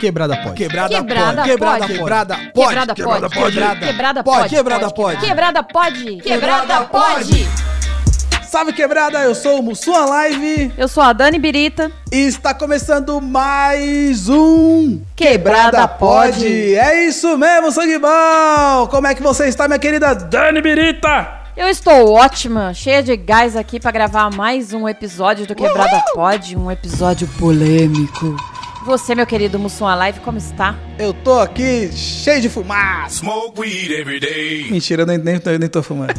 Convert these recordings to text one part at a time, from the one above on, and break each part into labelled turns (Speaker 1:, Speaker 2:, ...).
Speaker 1: Quebrada pode.
Speaker 2: Quebrada,
Speaker 3: Quebrada
Speaker 2: pode. Quebrada
Speaker 3: pode.
Speaker 2: Quebrada pode.
Speaker 3: Quebrada pode.
Speaker 2: Quebrada
Speaker 3: Quebrada
Speaker 2: pode.
Speaker 3: pode.
Speaker 2: Quebrada pode.
Speaker 3: Quebrada pode.
Speaker 2: Quebrada
Speaker 3: Quebrada pode.
Speaker 2: Salve quebrada, eu sou o Mussua Live
Speaker 3: Eu sou a Dani Birita.
Speaker 2: e está começando mais um
Speaker 3: Quebrada Pode.
Speaker 2: É isso mesmo, sangue bom! Como é que você está, minha querida Dani Birita?
Speaker 3: Eu estou ótima, cheia de gás aqui pra gravar mais um episódio do Quebrada Pode, um episódio polêmico. Você, meu querido Mussum Live, como está?
Speaker 2: Eu tô aqui cheio de fumaça.
Speaker 4: Smoke weed every day.
Speaker 2: Mentira, eu nem, nem, tô- nem tô fumando.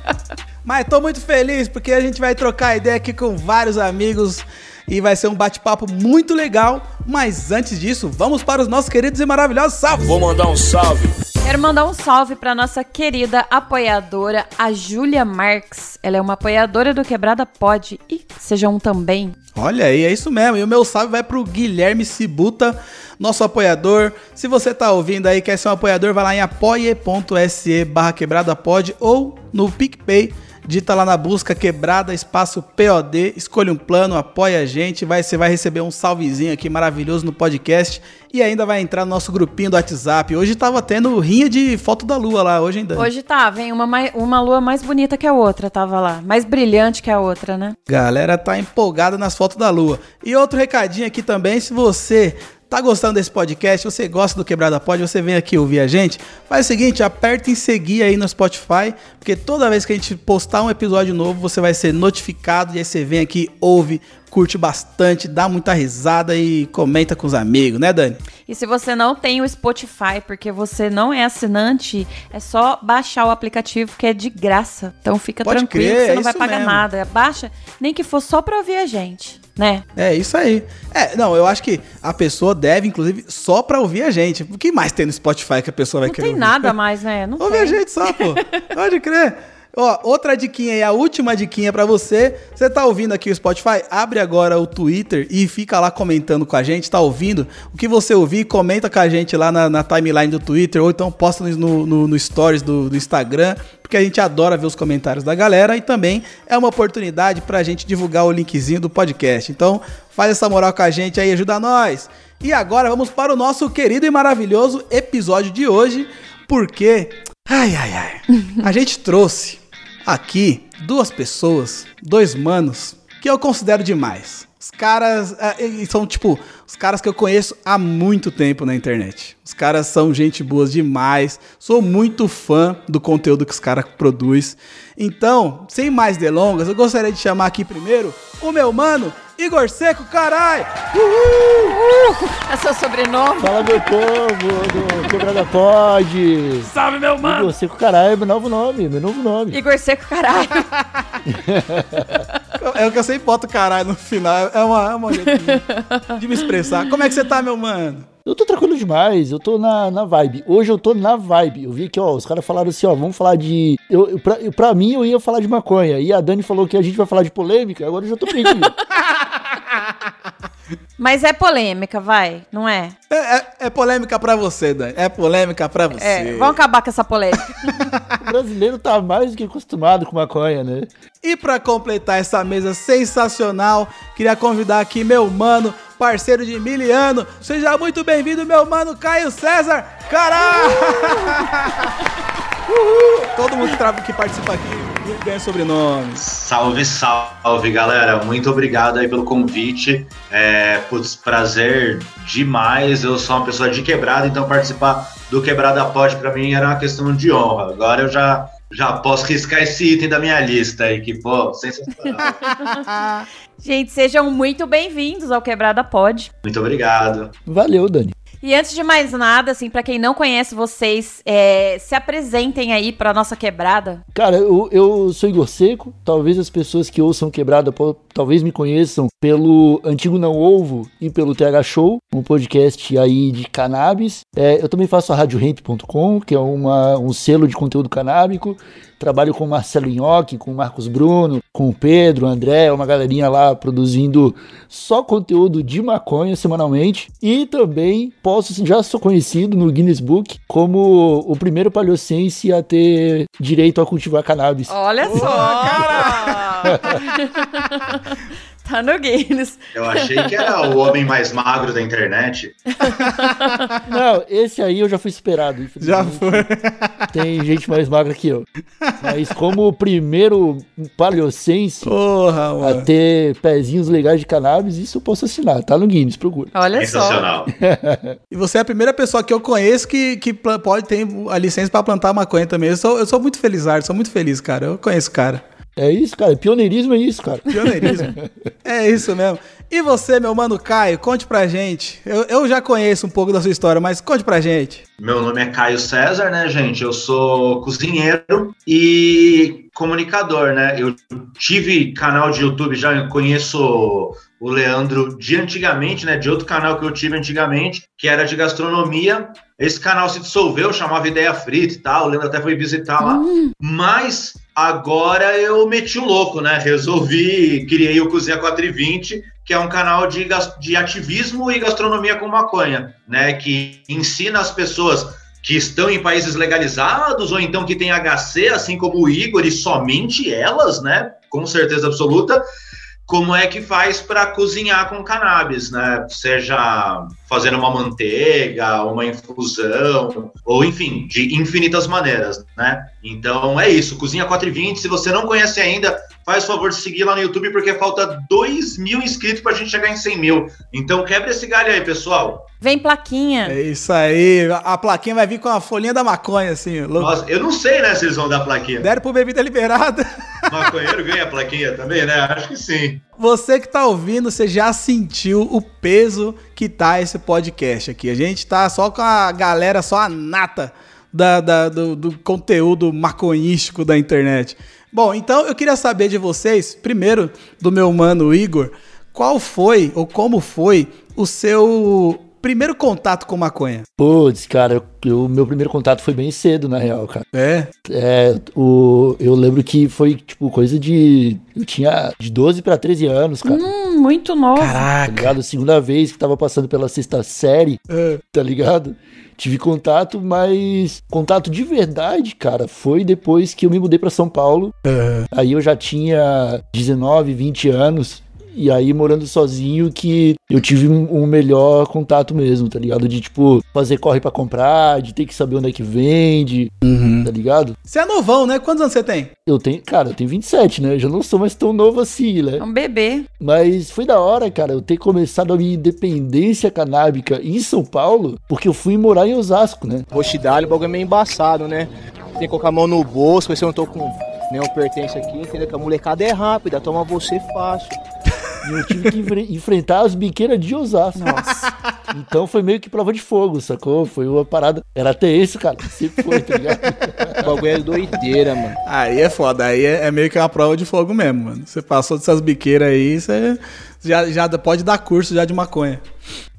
Speaker 2: Mas tô muito feliz porque a gente vai trocar ideia aqui com vários amigos e vai ser um bate-papo muito legal. Mas antes disso, vamos para os nossos queridos e maravilhosos salvos.
Speaker 4: Vou mandar um salve.
Speaker 3: Quero mandar um salve pra nossa querida apoiadora, a Júlia Marques. Ela é uma apoiadora do Quebrada Pode e seja um também.
Speaker 2: Olha aí, é isso mesmo. E o meu salve vai pro Guilherme Cibuta, nosso apoiador. Se você tá ouvindo aí, quer ser um apoiador, vai lá em apoie.se barra quebrada pod ou no PicPay. Dita lá na busca quebrada espaço POD, escolha um plano, apoia a gente, vai, você vai receber um salvezinho aqui maravilhoso no podcast e ainda vai entrar no nosso grupinho do WhatsApp. Hoje tava tendo rinha de foto da lua lá, hoje ainda.
Speaker 3: Hoje tá, vem uma, uma lua mais bonita que a outra, tava lá. Mais brilhante que a outra, né?
Speaker 2: Galera tá empolgada nas fotos da lua. E outro recadinho aqui também, se você tá gostando desse podcast, você gosta do Quebrada Pod, você vem aqui ouvir a gente, faz o seguinte, aperta em seguir aí no Spotify, porque toda vez que a gente postar um episódio novo, você vai ser notificado e aí você vem aqui, ouve, curte bastante, dá muita risada e comenta com os amigos, né, Dani?
Speaker 3: E se você não tem o Spotify, porque você não é assinante, é só baixar o aplicativo que é de graça. Então fica
Speaker 2: Pode
Speaker 3: tranquilo,
Speaker 2: crer,
Speaker 3: você
Speaker 2: é
Speaker 3: não vai
Speaker 2: isso
Speaker 3: pagar
Speaker 2: mesmo.
Speaker 3: nada. Baixa, nem que for só pra ouvir a gente, né?
Speaker 2: É isso aí. É, não, eu acho que a pessoa deve, inclusive, só pra ouvir a gente. O que mais tem no Spotify que a pessoa vai
Speaker 3: Não
Speaker 2: querer
Speaker 3: tem
Speaker 2: ouvir?
Speaker 3: nada mais, né? Não
Speaker 2: Ouve
Speaker 3: tem.
Speaker 2: a gente só, pô. Pode crer. Ó, outra diquinha aí, a última diquinha pra você. Você tá ouvindo aqui o Spotify? Abre agora o Twitter e fica lá comentando com a gente. Tá ouvindo? O que você ouvir, comenta com a gente lá na, na timeline do Twitter ou então posta no, no, no stories do, do Instagram, porque a gente adora ver os comentários da galera e também é uma oportunidade pra gente divulgar o linkzinho do podcast. Então, faz essa moral com a gente aí, ajuda nós. E agora vamos para o nosso querido e maravilhoso episódio de hoje, porque Ai, ai, ai. A gente trouxe aqui duas pessoas, dois manos, que eu considero demais. Os caras é, são tipo os caras que eu conheço há muito tempo na internet. Os caras são gente boa demais. Sou muito fã do conteúdo que os caras produzem. Então, sem mais delongas, eu gostaria de chamar aqui primeiro o meu mano Igor Seco, carai! Uhul!
Speaker 3: É seu sobrenome?
Speaker 5: Fala meu povo do Quebrada Pod.
Speaker 2: Salve meu mano!
Speaker 5: Igor Seco Caralho, meu novo nome, meu novo nome.
Speaker 3: Igor Seco, caralho.
Speaker 2: É o que eu sempre boto caralho no final. É uma, é uma jeito de, de me expressar. Como é que você tá, meu mano?
Speaker 5: Eu tô tranquilo demais, eu tô na, na vibe. Hoje eu tô na vibe. Eu vi que, ó, os caras falaram assim, ó, vamos falar de. Eu, eu, pra, eu- pra mim, eu ia falar de maconha. E a Dani falou que a gente vai falar de polêmica, agora eu já tô perdido.
Speaker 3: Mas é polêmica, vai, não é?
Speaker 2: É, é- é polêmica pra você, Dani. É polêmica pra você.
Speaker 3: É, vamos acabar com essa polêmica.
Speaker 5: o brasileiro tá mais do que acostumado com maconha, né?
Speaker 2: E pra completar essa mesa sensacional, queria convidar aqui meu mano, parceiro de miliano. Seja muito bem-vindo, meu mano Caio César. Caralho! Uhul! Todo mundo que, participa aqui ganha sobrenome.
Speaker 6: Salve, salve, galera. Muito obrigado aí pelo convite. É, putz, prazer demais. Eu sou uma pessoa de quebrada, então participar do Quebrada Pod pra mim era uma questão de honra. Agora eu já, já posso riscar esse item da minha lista aí, que, pô, sensacional.
Speaker 3: Gente, sejam muito bem-vindos ao Quebrada Pod.
Speaker 6: Muito obrigado.
Speaker 5: Valeu, Dani.
Speaker 3: E antes de mais nada, assim, pra quem não conhece vocês, é, se apresentem aí pra nossa quebrada.
Speaker 5: Cara, eu, eu sou Igor Seco. Talvez as pessoas que ouçam Quebrada po- talvez me conheçam pelo Antigo Não Ovo e pelo TH Show, um podcast aí de cannabis. É, eu também faço a RadioHemp.com, que é uma, um selo de conteúdo canábico. Trabalho com o Marcelo Inhoque, com o Marcos Bruno, com o Pedro, o André, uma galerinha lá produzindo só conteúdo de maconha semanalmente. E também posso, já sou conhecido no Guinness Book como o primeiro paliocense a ter direito a cultivar cannabis.
Speaker 3: Olha só! Tá no Guinness.
Speaker 6: Eu achei que era o homem mais magro da internet.
Speaker 5: Não, esse aí eu já fui esperado.
Speaker 2: Já
Speaker 5: infelizmente.
Speaker 2: foi.
Speaker 5: Tem gente mais magra que eu. Mas como o primeiro paleocense
Speaker 2: Porra,
Speaker 5: a ter pezinhos legais de cannabis, isso eu posso assinar. Tá no Guinness, procura.
Speaker 3: Olha só.
Speaker 6: Sensacional.
Speaker 2: E você é a primeira pessoa que eu conheço que, que pode ter a licença pra plantar maconha também. Eu sou, eu sou muito feliz, Arthur. Sou muito feliz, cara. Eu conheço o cara.
Speaker 5: É isso, cara. Pioneirismo é isso, cara.
Speaker 2: Pioneirismo. é isso mesmo. E você, meu mano Caio, conte pra gente. Eu, eu já conheço um pouco da sua história, mas conte pra gente.
Speaker 6: Meu nome é Caio César, né, gente? Eu sou cozinheiro e comunicador, né? Eu tive canal de YouTube já, eu conheço o Leandro de antigamente, né? De outro canal que eu tive antigamente, que era de gastronomia. Esse canal se dissolveu, chamava Ideia Frita e tal. O Leandro até foi visitar lá. Mas agora eu meti o louco, né? Resolvi, criei o Cozinha 420, que é um canal de, de ativismo e gastronomia com maconha, né? Que ensina as pessoas que estão em países legalizados ou então que têm HC, assim como o Igor, e somente elas, né? Com certeza absoluta. Como é que faz para cozinhar com cannabis, né? Seja fazendo uma manteiga, uma infusão, ou enfim, de infinitas maneiras, né? Então é isso, Cozinha 420. Se você não conhece ainda, faz o favor de seguir lá no YouTube, porque falta 2 mil inscritos pra gente chegar em 100 mil. Então quebra esse galho aí, pessoal.
Speaker 3: Vem plaquinha.
Speaker 2: É isso aí. A plaquinha vai vir com a folhinha da maconha, assim. louco.
Speaker 6: Nossa, eu não sei, né, se eles vão dar plaquinha.
Speaker 2: Deram pro bebida liberada.
Speaker 6: Maconheiro ganha plaquinha também, né? Acho que sim.
Speaker 2: Você que tá ouvindo, você já sentiu o peso que tá esse podcast aqui. A gente tá só com a galera, só a nata da, da- do, do conteúdo maconhístico da internet. Bom, então eu queria saber de vocês, primeiro do meu mano Igor, qual foi ou como foi o seu primeiro contato com maconha?
Speaker 5: Putz, cara, o meu primeiro contato foi bem cedo, na real, cara.
Speaker 2: É?
Speaker 5: É, o, eu lembro que foi, tipo, coisa de. Eu tinha de 12 pra 13 anos, cara.
Speaker 3: Hum, muito novo.
Speaker 5: Tá ligado? Segunda vez que tava passando pela sexta série,
Speaker 2: É.
Speaker 5: tá ligado? Tive contato, mas contato de verdade, cara, foi depois que eu me mudei pra São Paulo. Aí eu já tinha 19, 20 anos. E aí, morando sozinho, que eu tive um, melhor contato mesmo, tá ligado? De, tipo, fazer corre pra comprar, de ter que saber onde é que vende, tá ligado?
Speaker 2: Você é novão, né? Quantos anos você tem?
Speaker 5: Eu tenho, cara, eu tenho 27, né? Eu já não sou mais tão novo assim, né?
Speaker 3: É um bebê.
Speaker 5: Mas foi da hora, cara, eu ter começado a minha independência canábica em São Paulo, porque eu fui morar em Osasco, né?
Speaker 1: Roxidalho, o bagulho é meio embaçado, né? Tem que colocar a mão no bolso, ver se eu não tô com nenhum pertence aqui, entendeu? Que a molecada é rápida, toma você fácil.
Speaker 5: E eu tive que enfre- enfrentar as biqueiras de Osasco.
Speaker 3: Nossa.
Speaker 5: Então foi meio que prova de fogo, sacou? Foi uma parada. Era até isso, cara. Sempre foi, tá ligado?
Speaker 1: O bagulho é doideira, mano.
Speaker 2: Aí é foda, aí é, é meio que uma prova de fogo mesmo, mano. Você passou dessas biqueiras aí, você já, já pode dar curso já de maconha.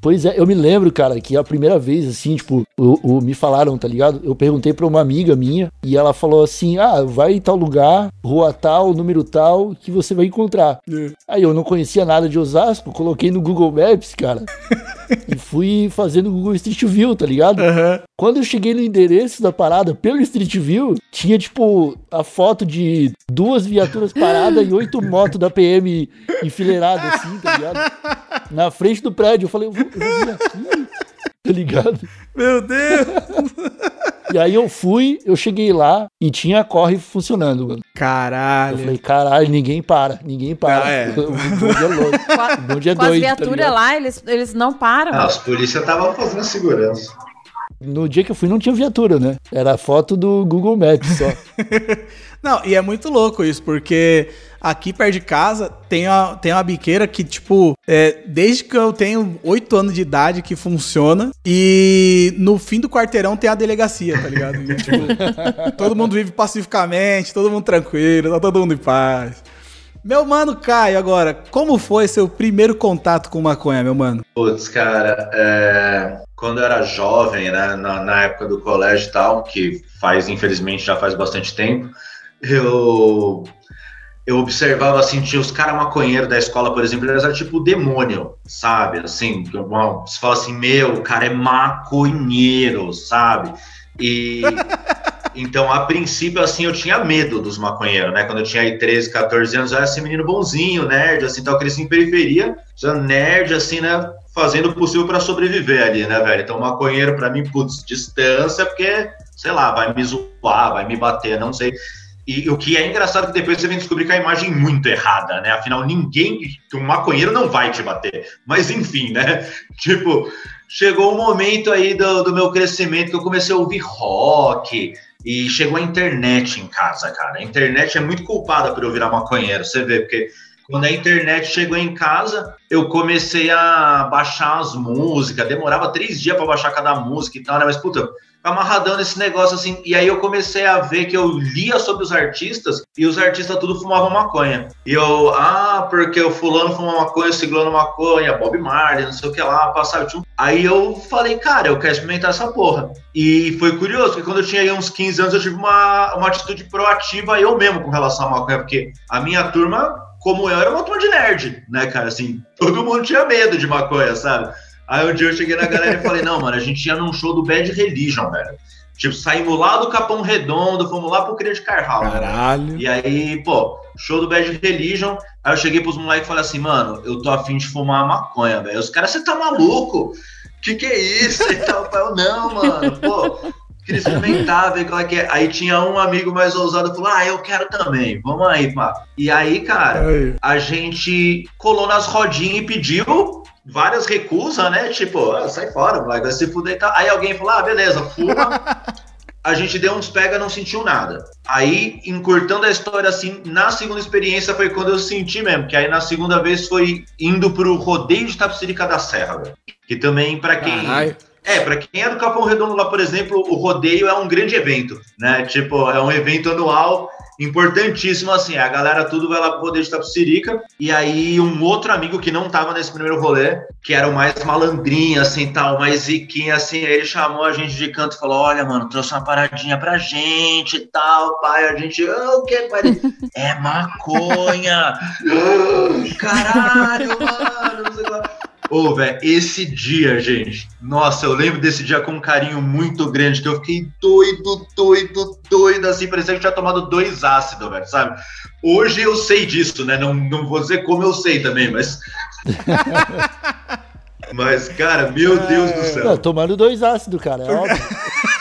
Speaker 5: Pois é, eu me lembro, cara, que a primeira vez, assim, tipo, o, o- me falaram, tá ligado? Eu perguntei pra uma amiga minha e ela falou assim: ah, vai em tal lugar, rua tal, número tal, que você vai encontrar. Aí eu não conhecia nada de Osasco, coloquei no Google Maps, cara, e fui fazendo Google Street View, tá ligado?
Speaker 2: Aham.
Speaker 5: Quando eu cheguei no endereço da parada pelo Street View, tinha, tipo, a foto de duas viaturas paradas e oito motos da PM enfileiradas, assim, tá ligado? Na frente do prédio. Eu falei, eu vou, eu vou vir aqui, tá ligado?
Speaker 2: Meu Deus!
Speaker 5: E aí eu fui, eu cheguei lá e tinha a corre funcionando, mano. Eu
Speaker 2: Caralho.
Speaker 5: falei, caralho, ninguém para, ninguém para.
Speaker 2: Ah, é.
Speaker 5: O bonde é louco. O bonde é
Speaker 3: com as
Speaker 5: doido, tá
Speaker 3: viaturas
Speaker 5: ligado?
Speaker 3: lá, eles, eles não param.
Speaker 6: Ah, os polícia estavam fazendo segurança.
Speaker 5: No dia que eu fui não tinha viatura, né? Era a foto do Google Maps só.
Speaker 2: Não, e é muito louco isso, porque aqui perto de casa tem uma, tem uma biqueira que, tipo, é, desde que eu tenho 8 anos de idade que funciona, e no fim do quarteirão tem a delegacia, tá ligado? E, tipo, todo mundo vive pacificamente, todo mundo tranquilo, tá todo mundo em paz. Meu mano Caio, agora, como foi seu primeiro contato com maconha, meu mano?
Speaker 6: Putz, cara, é, quando eu era jovem, né, na, na época do colégio e tal, que faz, infelizmente, já faz bastante tempo, eu, eu observava, assim, tinha os caras maconheiros da escola, por exemplo, eles eram tipo demônio, sabe? Assim, você fala assim, meu, o cara é maconheiro, sabe? E Então, a princípio, assim, eu tinha medo dos maconheiros, né? Quando eu tinha aí 13, 14 anos, eu era esse menino bonzinho, nerd, assim, tal, cresci em periferia, já nerd, assim, né? Fazendo o possível para sobreviver ali, né, velho? Então, maconheiro, para mim, putz, distância, porque, sei lá, vai me zoar, vai me bater, não sei. E o que é engraçado é que depois você vem descobrir que a imagem é muito errada, né? Afinal, ninguém, um maconheiro não vai te bater. Mas enfim, né? Tipo, chegou o um momento aí do, do meu crescimento que eu comecei a ouvir rock, e chegou a internet em casa, cara. A internet é muito culpada por eu virar maconheiro, você vê, porque quando a internet chegou em casa, eu comecei a baixar as músicas, demorava três dias para baixar cada música e tal, né? Mas, puta, amarradão nesse negócio assim. E aí eu comecei a ver que eu lia sobre os artistas e os artistas tudo fumavam maconha. E eu, ah, porque o fulano fuma maconha, o ciclano maconha, Bob Marley, não sei o que lá, passava. Aí eu falei, cara, eu quero experimentar essa porra. E foi curioso, porque quando eu tinha uns 15 anos, eu tive uma, uma atitude proativa eu mesmo com relação à maconha, porque a minha turma, como eu, era uma turma de nerd, né, cara? Assim, todo mundo tinha medo de maconha, sabe? Aí um dia eu cheguei na galera e falei, não, mano, a gente ia num show do Bad Religion, velho. Tipo, saímos lá do Capão Redondo, fomos lá pro Cria de Carral.
Speaker 2: Caralho.
Speaker 6: Né? E aí, pô, show do Bad Religion. Aí eu cheguei pros moleques e falei assim, mano, eu tô afim de fumar maconha, velho. Os caras, você tá maluco? Que que é isso? E tal, eu, não, mano, pô, queria experimentar, ver qual é que é. Aí tinha um amigo mais ousado que falou: Ah, eu quero também, vamos aí, pá. E aí, cara, aí. a gente colou nas rodinhas e pediu várias recusas, né? Tipo, ah, sai fora, vai se fuder e tal. Aí alguém falou, ah, beleza, fuma. a gente deu uns pega, não sentiu nada. Aí, encurtando a história assim, na segunda experiência foi quando eu senti mesmo, que aí na segunda vez foi indo pro rodeio de Tapsirica da Serra, velho. Que também, para quem. Caralho. É, para quem é do Capão Redondo lá, por exemplo, o rodeio é um grande evento, né? Tipo, é um evento anual importantíssimo, assim, a galera tudo vai lá pro rodeio de Tapsirica, e aí um outro amigo que não tava nesse primeiro rolê, que era o mais malandrinho, assim, tal, mais ziquinho, assim, ele chamou a gente de canto e falou, olha, mano, trouxe uma paradinha pra gente e tal, pai, a gente, oh, o que, pai? é maconha! Caralho, mano, não sei lá. Ô, oh, velho, esse dia, gente. Nossa, eu lembro desse dia com um carinho muito grande, que eu fiquei doido, doido, doido, assim, parecia que tinha tomado dois ácidos, velho, sabe? Hoje eu sei disso, né? Não, não vou dizer como eu sei também, mas. mas, cara, meu Deus do céu. Não,
Speaker 5: tomando dois ácidos, cara, é óbvio.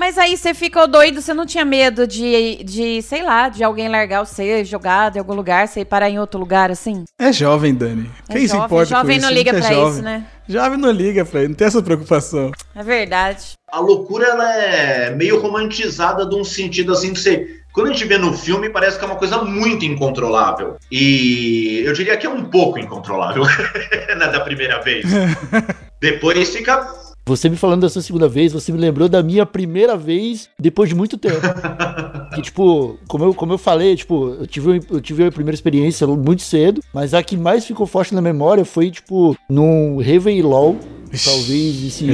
Speaker 3: Mas aí você ficou doido, você não tinha medo de, de, sei lá, de alguém largar você, jogado em algum lugar, você ir parar em outro lugar assim?
Speaker 2: É jovem, Dani. É Quem jovem, se importa
Speaker 3: jovem
Speaker 2: com
Speaker 3: não liga é pra jovem. isso, né?
Speaker 2: Jovem não liga pra isso, não tem essa preocupação.
Speaker 3: É verdade.
Speaker 6: A loucura, ela é meio romantizada de um sentido assim que você... Quando a gente vê no filme, parece que é uma coisa muito incontrolável. E eu diria que é um pouco incontrolável, na da primeira vez. Depois fica
Speaker 5: você me falando dessa segunda vez, você me lembrou da minha primeira vez depois de muito tempo. que, tipo, como eu, como eu falei, tipo, eu tive, eu tive a primeira experiência muito cedo, mas a que mais ficou forte na memória foi, tipo, num Réveillon Talvez esse,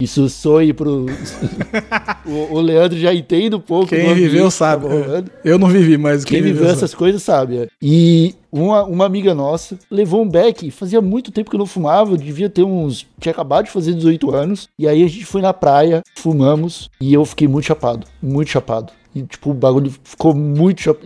Speaker 5: isso soe pro. o, o, Leandro já entende um pouco.
Speaker 2: Quem viveu sabe. Tá eu não vivi, mas
Speaker 5: quem, quem viveu, essas sabe. coisas sabe. É. E uma, uma amiga nossa levou um beck. Fazia muito tempo que eu não fumava. Eu devia ter uns. Tinha acabado de fazer 18 anos. E aí a gente foi na praia, fumamos. E eu fiquei muito chapado. Muito chapado. E, tipo, o bagulho ficou muito.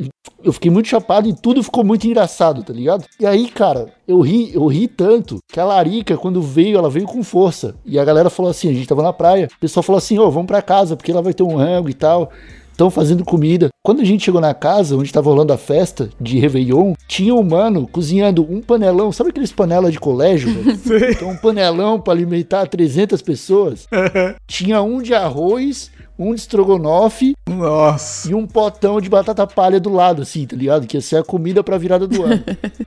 Speaker 5: Eu fiquei muito chapado e tudo ficou muito engraçado, tá ligado? E aí, cara, eu ri, eu ri tanto que a Larica, quando veio, ela veio com força. E a galera falou assim: a gente tava na praia, o pessoal falou assim: ô, oh, vamos pra casa, porque ela vai ter um rango e tal estão fazendo comida. Quando a gente chegou na casa onde estava rolando a festa de Réveillon, tinha um mano cozinhando um panelão, sabe aqueles panelas de colégio? então, um panelão para alimentar 300 pessoas. tinha um de arroz, um de estrogonofe
Speaker 2: Nossa.
Speaker 5: e um potão de batata palha do lado, assim, tá ligado? Que ia ser a comida pra virada do ano.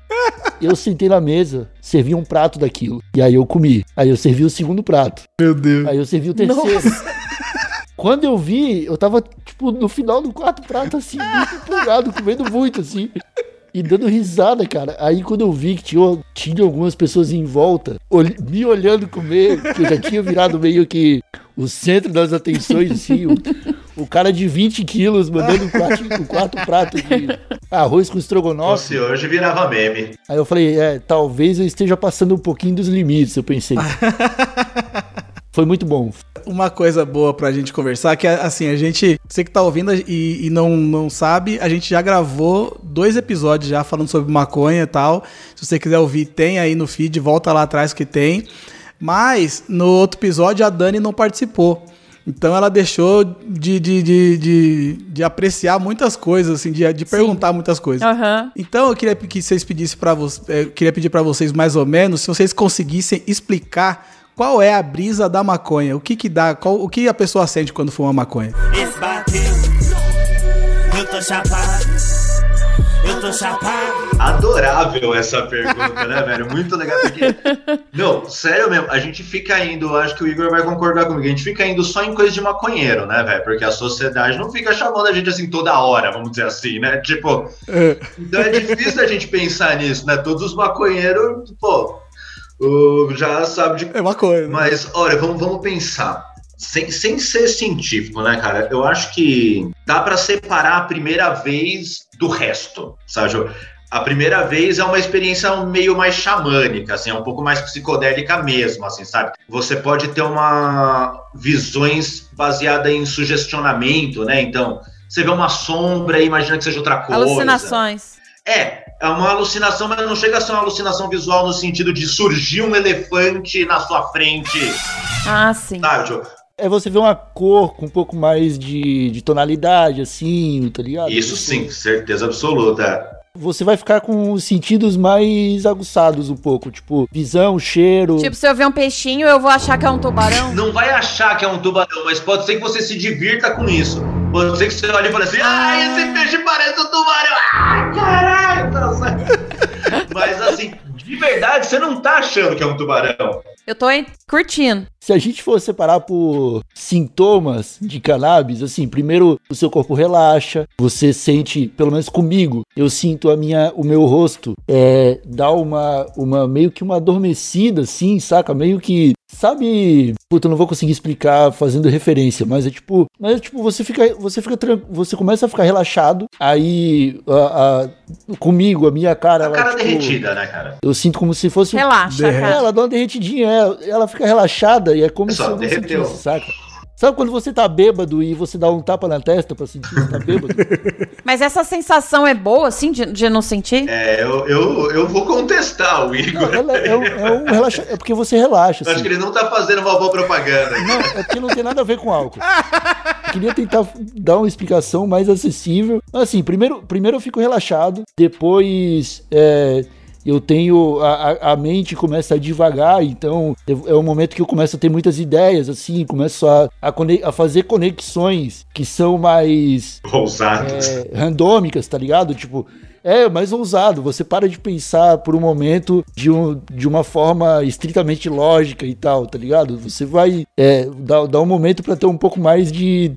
Speaker 5: eu sentei na mesa, servi um prato daquilo. E aí eu comi. Aí eu servi o segundo prato.
Speaker 2: Meu Deus.
Speaker 5: Aí eu servi o terceiro. Nossa. Quando eu vi, eu tava, tipo, no final do quarto prato, assim, muito empolgado, comendo muito, assim. E dando risada, cara. Aí quando eu vi que tinha, tinha algumas pessoas em volta, me olhando comer, que eu já tinha virado meio que o centro das atenções, assim. O, o cara de 20 quilos mandando um quarto, um quarto prato de arroz com estrogonofe.
Speaker 6: Se hoje virava meme.
Speaker 5: Aí eu falei, é, talvez eu esteja passando um pouquinho dos limites, eu pensei. foi muito bom.
Speaker 2: Uma coisa boa pra gente conversar, que é assim, a gente, você que tá ouvindo e, e não, não sabe, a gente já gravou dois episódios já falando sobre maconha e tal. Se você quiser ouvir, tem aí no feed, volta lá atrás que tem. Mas no outro episódio a Dani não participou. Então ela deixou de, de, de, de, de apreciar muitas coisas, assim, de, de perguntar muitas coisas.
Speaker 3: Aham.
Speaker 2: Então eu queria que vocês pedissem para vocês, eu queria pedir para vocês mais ou menos, se vocês conseguissem explicar qual é a brisa da maconha, o que que dá, qual, o que a pessoa sente quando fuma maconha.
Speaker 7: Esse bateu. Eu tô chapado. Eu tô chapado.
Speaker 6: Adorável essa pergunta, né, velho? Muito legal. Porque... Não, sério mesmo, a gente fica indo, acho que o Igor vai concordar comigo, a gente fica indo só em coisa de maconheiro, né, velho? Porque a sociedade não fica chamando a gente assim toda hora, vamos dizer assim, né? Tipo, então é difícil a gente pensar nisso, né? Todos os maconheiros, pô, já sabe de
Speaker 2: É maconha. né?
Speaker 6: mas, olha, vamos, vamos pensar. Sem, sem ser científico, né, cara? Eu acho que dá pra separar a primeira vez do resto, sabe? A primeira vez é uma experiência meio mais xamânica, assim, é um pouco mais psicodélica mesmo, assim, sabe? Você pode ter uma visões baseada em sugestionamento, né? Então, você vê uma sombra e imagina que seja outra coisa.
Speaker 3: Alucinações.
Speaker 6: É, é uma alucinação, mas não chega a ser uma alucinação visual no sentido de surgir um elefante na sua frente,
Speaker 3: Ah, sim.
Speaker 6: sabe?
Speaker 5: É você ver uma cor com um pouco mais de, de tonalidade, assim, tá ligado?
Speaker 6: Isso
Speaker 5: Você-
Speaker 6: sim, certeza absoluta.
Speaker 5: Você vai ficar com os sentidos mais aguçados um pouco, tipo, visão, cheiro.
Speaker 3: Tipo, se eu ver um peixinho, eu vou achar que é um tubarão.
Speaker 6: Não vai achar que é um tubarão, mas pode ser que você se divirta com isso. Pode ser que você olhe e fale assim: ah, esse peixe parece um tubarão. Ai, caralho! Tá. Mas assim, de verdade, você não tá achando que é um tubarão.
Speaker 3: Eu tô curtindo.
Speaker 5: Se a gente for separar por sintomas de cannabis, assim, primeiro o seu corpo relaxa, você sente, pelo menos comigo, eu sinto a minha, o meu rosto é, dá uma, uma meio que uma adormecida, assim, saca? Meio que, sabe? Puta, eu não vou conseguir explicar fazendo referência, mas é tipo, mas é tipo você fica, você fica, você começa a ficar relaxado, aí a, a- comigo a minha cara,
Speaker 6: A
Speaker 5: ela,
Speaker 6: cara
Speaker 5: tipo,
Speaker 6: derretida, né, cara?
Speaker 5: eu sinto como se fosse um
Speaker 3: Relaxa,
Speaker 5: é,
Speaker 3: cara.
Speaker 5: ela dá uma derretidinha, é, ela fica relaxada e é como
Speaker 6: Pessoal,
Speaker 5: se eu não
Speaker 6: derreteu.
Speaker 5: sentisse, saca? Sabe quando você tá bêbado e você dá um tapa na testa pra sentir que tá bêbado?
Speaker 3: Mas essa sensação é boa, assim, de, de não sentir?
Speaker 6: É, eu, eu, eu vou contestar o Igor.
Speaker 5: Não, ela é, um, é um relaxa, é porque você relaxa,
Speaker 6: Eu acho
Speaker 5: assim.
Speaker 6: que ele não tá fazendo uma boa propaganda.
Speaker 5: Não, é porque não tem nada a ver com álcool. Eu queria tentar dar uma explicação mais acessível. Assim, primeiro, primeiro eu fico relaxado, depois é, eu tenho. A, a- mente começa a devagar, então eu- é um momento que eu começo a ter muitas ideias, assim, começo a, a, a fazer conexões que são mais
Speaker 6: Ousados.
Speaker 5: é, randômicas, tá ligado? Tipo, é mais ousado. Você para de pensar por um momento de, um, de uma forma estritamente lógica e tal, tá ligado? Você vai é, dar, dar um momento pra ter um pouco mais de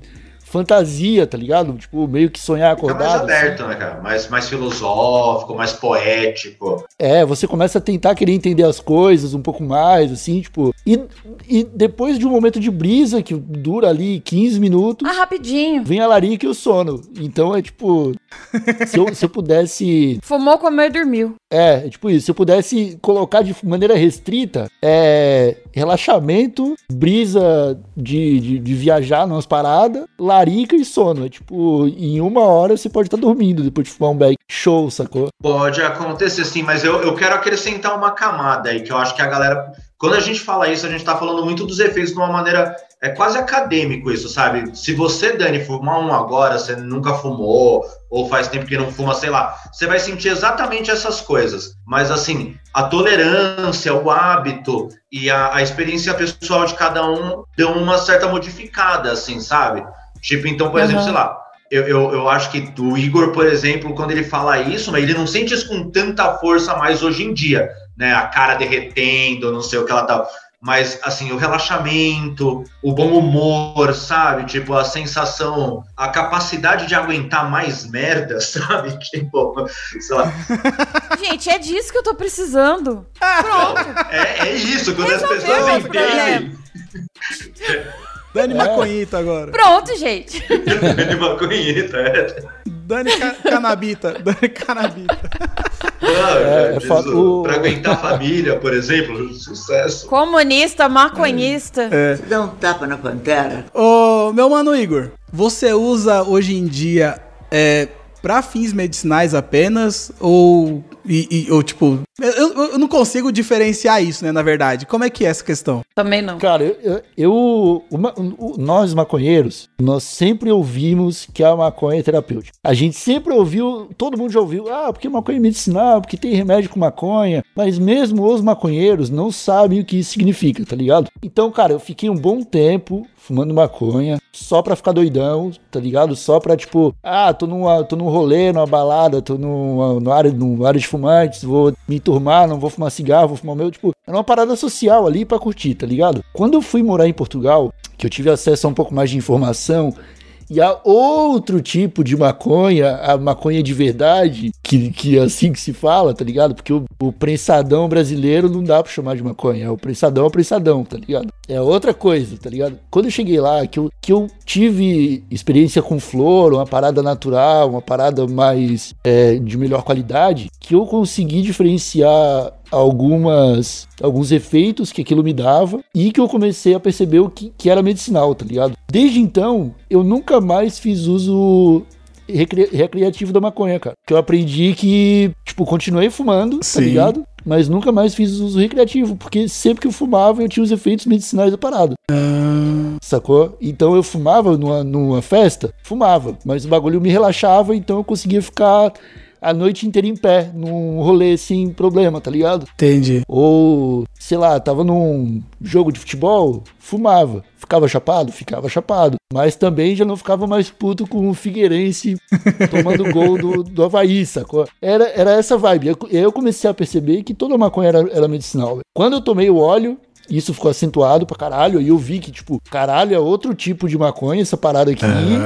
Speaker 5: fantasia, tá ligado? Tipo, meio que sonhar
Speaker 6: Fica mais
Speaker 5: acordado. assim.
Speaker 6: aberto, né, cara? Mais, mais filosófico, mais poético.
Speaker 5: É, você começa a tentar querer entender as coisas um pouco mais, assim, tipo. E, e depois de um momento de brisa que dura ali 15 minutos.
Speaker 3: Ah, rapidinho.
Speaker 5: Vem a larica e o sono. Então é tipo. se, eu, se eu pudesse
Speaker 3: Fumou, comeu e dormiu.
Speaker 5: É, é tipo isso. Se eu pudesse colocar de maneira restrita, é relaxamento, brisa de, de, de viajar numas paradas, larica e sono. É tipo, em uma hora você pode estar dormindo depois de fumar um bag. Show, sacou?
Speaker 6: Pode acontecer sim, mas eu, eu quero acrescentar uma camada aí, que eu acho que a galera. Quando a gente fala isso, a gente tá falando muito dos efeitos de uma maneira. É quase acadêmico isso, sabe? Se você, Dani, fumar um agora, você nunca fumou, ou faz tempo que não fuma, sei lá, você vai sentir exatamente essas coisas. Mas assim, a tolerância, o hábito e a, a experiência pessoal de cada um deu uma certa modificada, assim, sabe? Tipo, então, por exemplo,
Speaker 3: Aham.
Speaker 6: sei lá, eu, eu, eu acho que o Igor, por exemplo, quando ele fala isso, mas ele não sente isso com tanta força mais hoje em dia, né? A cara derretendo, não sei o que ela tal. Mas, assim, o relaxamento, o bom humor, sabe? Tipo, a sensação, a capacidade de aguentar mais merda, sabe? Tipo, sei lá.
Speaker 3: Gente, é disso que eu tô precisando. Pronto.
Speaker 6: É, é isso, quando as
Speaker 3: Resolveu
Speaker 6: pessoas
Speaker 3: o
Speaker 6: entendem.
Speaker 2: Dani
Speaker 5: É.
Speaker 2: Maconhita agora.
Speaker 3: Pronto, gente.
Speaker 6: Maconheta, é.
Speaker 2: Dani Ca- Canabita. Dani Canabita.
Speaker 6: Ah,
Speaker 5: é fa-
Speaker 6: Jesus,
Speaker 5: o-
Speaker 6: Pra aguentar a família, por exemplo, sucesso.
Speaker 3: Comunista, maconhista.
Speaker 8: Dá um tapa na pantera.
Speaker 2: Ô, meu mano Igor, você usa hoje em dia é, pra fins medicinais apenas? Ou, e- e- ou tipo, eu, eu- não consigo diferenciar isso, né, na verdade. Como é que é essa questão?
Speaker 3: Também não.
Speaker 5: Cara, eu, eu- eu- o ma- o- nós maconheiros, nós sempre ouvimos que a maconha é terapêutica. A gente sempre ouviu, todo mundo já ouviu, ah, porque maconha é medicinal, porque tem remédio com maconha, mas mesmo os maconheiros não sabem o que isso significa, tá ligado? Então, cara, eu fiquei um bom tempo fumando maconha, só pra ficar doidão, tá ligado? Só pra, tipo, ah, tô, numa, tô num rolê, numa balada, tô numa, numa, área, numa área de fumantes, vou me enturmar, não vou fumar cigarro, vou fumar o meu, tipo, era uma parada social ali pra curtir, tá ligado? Quando eu fui morar em Portugal, que eu tive acesso a um pouco mais de informação, e há outro tipo de maconha, a maconha de verdade, que, que é assim que se fala, tá ligado? Porque o, o prensadão brasileiro não dá pra chamar de maconha. O prensadão é o prensadão, tá ligado? É outra coisa, tá ligado? Quando eu cheguei lá, que eu, que eu tive experiência com flor, uma parada natural, uma parada mais é, de melhor qualidade, que eu consegui diferenciar algumas alguns efeitos que aquilo me dava e que eu comecei a perceber o que, que era medicinal, tá ligado? Desde então, eu nunca mais fiz uso recri- recreativo da maconha, cara. Que eu aprendi que, tipo, continuei fumando,
Speaker 2: Sim.
Speaker 5: tá ligado? Mas nunca mais fiz uso recreativo, porque sempre que eu fumava eu tinha os efeitos medicinais da parada. Sacou? Então eu fumava numa, numa festa, fumava, mas o bagulho me relaxava, então eu conseguia ficar a noite inteira em pé, num rolê sem problema, tá ligado?
Speaker 2: Entendi.
Speaker 5: Ou, sei lá, tava num jogo de futebol, fumava. Ficava chapado? Ficava chapado. Mas também já não ficava mais puto com o Figueirense tomando gol do, do Havaí, sacou? Era, era essa vibe. Eu, eu comecei a perceber que toda maconha era, era medicinal. Quando eu tomei o óleo, isso ficou acentuado pra caralho. E eu vi que, tipo, caralho, é outro tipo de maconha, essa parada aqui.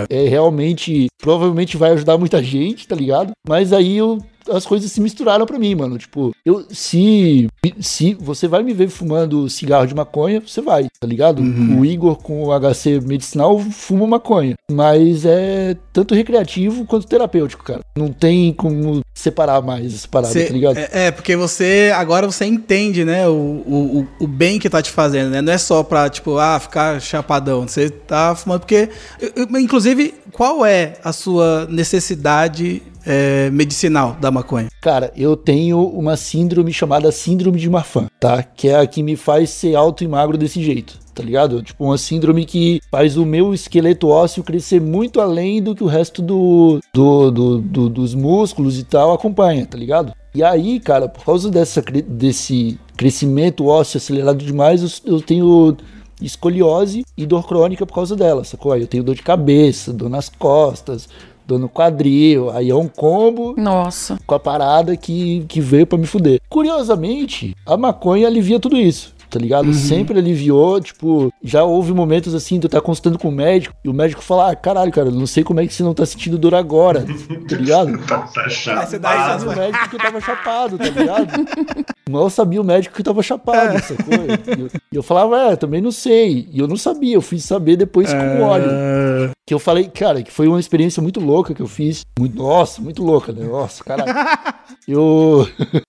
Speaker 5: É realmente, provavelmente vai ajudar muita gente, tá ligado? Mas aí eu. As coisas se misturaram pra mim, mano. Tipo, eu se se você vai me ver fumando cigarro de maconha, você vai, tá ligado? O Igor com o HC medicinal fuma maconha, mas é tanto recreativo quanto terapêutico, cara. Não tem como separar mais essa parada,
Speaker 2: Cê-
Speaker 5: tá ligado?
Speaker 2: é, é, porque você agora você entende, né, o, o, o- o bem que tá te fazendo, né? Não é só pra, tipo, ah, ficar chapadão. Você tá fumando porque. eu- eu- Inclusive, qual é a sua necessidade é, medicinal da maconha?
Speaker 5: Cara, eu tenho uma síndrome chamada síndrome de Marfan, tá? Que é a que me faz ser alto e magro desse jeito, tá ligado? Tipo, uma síndrome que faz o meu esqueleto ósseo crescer muito além do que o resto do, do, do- do- dos músculos e tal acompanha, tá ligado? E aí, cara, por causa dessa, desse crescimento ósseo acelerado demais, eu, eu tenho escoliose e dor crônica por causa dela, sacou? Eu tenho dor de cabeça, dor nas costas, dor no quadril, aí é um combo
Speaker 3: Nossa.
Speaker 5: com a parada que, que veio pra me fuder. Curiosamente, a maconha alivia tudo isso. Tá ligado? Sempre aliviou, tipo, já houve momentos assim, de eu estar consultando com o médico, e o médico fala, ah, caralho, cara, não sei como é que você não tá sentindo dor agora, tá ligado?
Speaker 6: Tá, tá.
Speaker 2: Aí você dá isso
Speaker 5: o médico que eu tava chapado, tá ligado? Mal sabia o médico que eu tava chapado, sacou? E eu, e eu falava, é, também não sei. E eu não sabia, eu fui saber depois com o óleo. Que eu falei, cara, que foi uma experiência muito louca que eu fiz. Muito, nossa, muito louca, né? Nossa, caralho. Eu,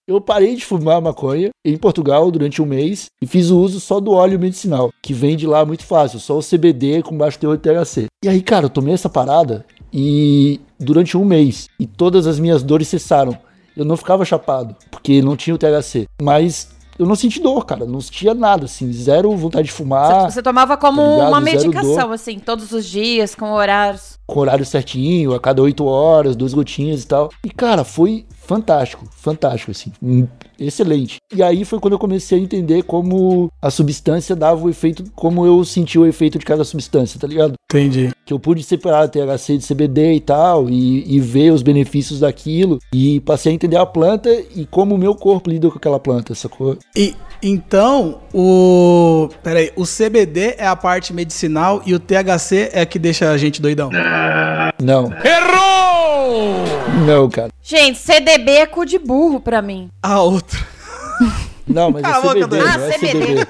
Speaker 5: eu parei de fumar maconha em Portugal durante um mês e fiz o uso só do óleo medicinal, que vende lá muito fácil, só o CBD com baixo teor de THC. E aí, cara, eu tomei essa parada e durante um mês e todas as minhas dores cessaram. Eu não ficava chapado, porque não tinha o THC. Mas eu não senti dor, cara. Não sentia nada, assim. Zero vontade de fumar,
Speaker 3: Você, você tomava como
Speaker 5: tá
Speaker 3: uma medicação, assim, todos os dias, com horários.
Speaker 5: com horário certinho, a cada oito horas, duas gotinhas e tal. E, cara, foi fantástico, fantástico, assim. Excelente. E aí foi quando eu comecei a entender como a substância dava o efeito, como eu senti o efeito de cada substância, tá ligado?
Speaker 2: Entendi.
Speaker 5: que eu pude separar THC de CBD e tal, e, e ver os benefícios daquilo, e passei a entender a planta e como o meu corpo lida com aquela planta, sacou?
Speaker 2: E então, o. Peraí, o CBD é a parte medicinal e o THC é a que deixa a gente doidão.
Speaker 5: Não. Errou! Não, cara.
Speaker 3: Gente, CDB é cu de burro pra mim.
Speaker 2: A outra.
Speaker 5: Não, mas é CBD, não
Speaker 3: Ah,
Speaker 5: é
Speaker 3: CBD.
Speaker 5: CBD.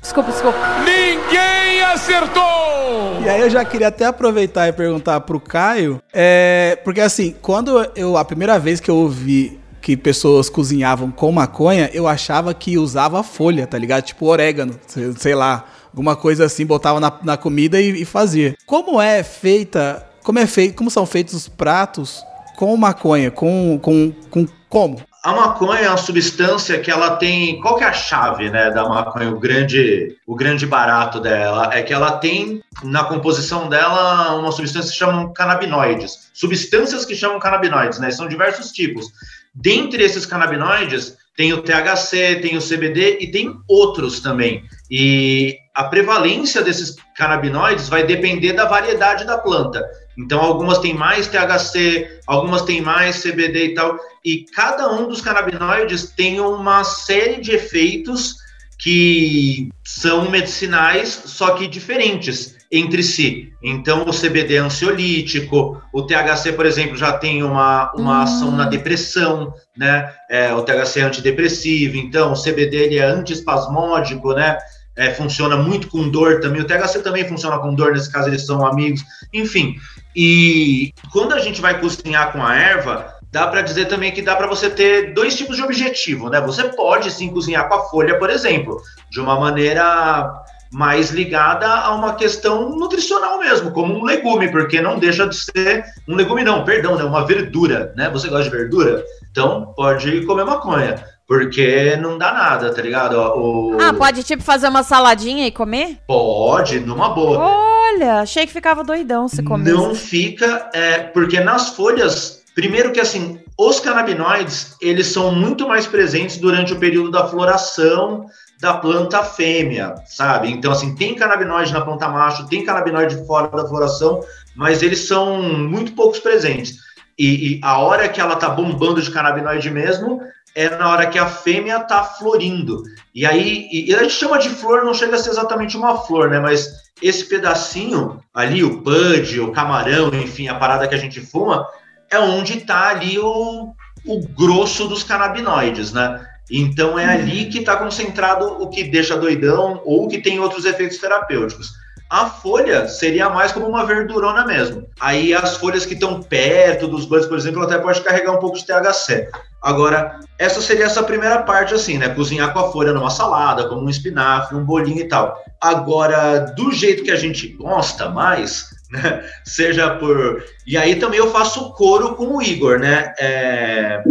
Speaker 3: Desculpa, desculpa.
Speaker 4: Ninguém acertou!
Speaker 2: E aí eu já queria até aproveitar e perguntar pro Caio, é, porque assim, quando eu a primeira vez que eu ouvi que pessoas cozinhavam com maconha, eu achava que usava folha, tá ligado? Tipo orégano, sei, sei lá, alguma coisa assim, botava na, na comida e, e fazia. Como é feita, como é feito, como são feitos os pratos com maconha, com com, com como?
Speaker 6: A maconha é uma substância que ela tem. Qual que é a chave, né, da maconha? O grande, o grande barato dela é que ela tem na composição dela uma substância que chamam canabinoides. Substâncias que chamam canabinoides, né? São diversos tipos. Dentre esses canabinoides, tem o THC, tem o CBD e tem outros também. E a prevalência desses canabinoides vai depender da variedade da planta. Então, algumas têm mais THC, algumas têm mais CBD e tal. E cada um dos canabinoides tem uma série de efeitos que são medicinais, só que diferentes entre si. Então, o CBD é ansiolítico, o THC, por exemplo, já tem uma, uma ação na depressão, né? É, o THC é antidepressivo, então o CBD ele é antiespasmódico, né? É, funciona muito com dor também. O THC também funciona com dor, nesse caso eles são amigos. Enfim, e quando a gente vai cozinhar com a erva, dá para dizer também que dá para você ter dois tipos de objetivo, né? Você pode sim cozinhar com a folha, por exemplo, de uma maneira mais ligada a uma questão nutricional mesmo, como um legume, porque não deixa de ser um legume não, perdão, né, uma verdura, né? Você gosta de verdura? Então pode comer maconha, porque não dá nada, tá ligado? O...
Speaker 3: Ah, pode tipo fazer uma saladinha e comer?
Speaker 6: Pode, numa boa.
Speaker 3: Olha, achei que ficava doidão se comesse.
Speaker 6: Não fica, é, porque nas folhas, primeiro que assim, os canabinoides, eles são muito mais presentes durante o período da floração da planta fêmea, sabe? Então, assim, tem canabinoide na planta macho, tem canabinoide fora da floração, mas eles são muito poucos presentes. E, e a hora que ela tá bombando de canabinoide mesmo é na hora que a fêmea tá florindo. E aí, e, a gente chama de flor, não chega a ser exatamente uma flor, né? Mas esse pedacinho ali, o bud, o camarão, enfim, a parada que a gente fuma, é onde tá ali o, o grosso dos canabinoides, né? Então é ali que está concentrado o que deixa doidão ou que tem outros efeitos terapêuticos. A folha seria mais como uma verdurona mesmo. Aí as folhas que estão perto dos buds, por exemplo, até pode carregar um pouco de THC. Agora, essa seria essa primeira parte, assim, né? Cozinhar com a folha numa salada, como um espinafre, um bolinho e tal. Agora, do jeito que a gente gosta mais, né? Seja por. E aí também eu faço coro com o Igor, né? É...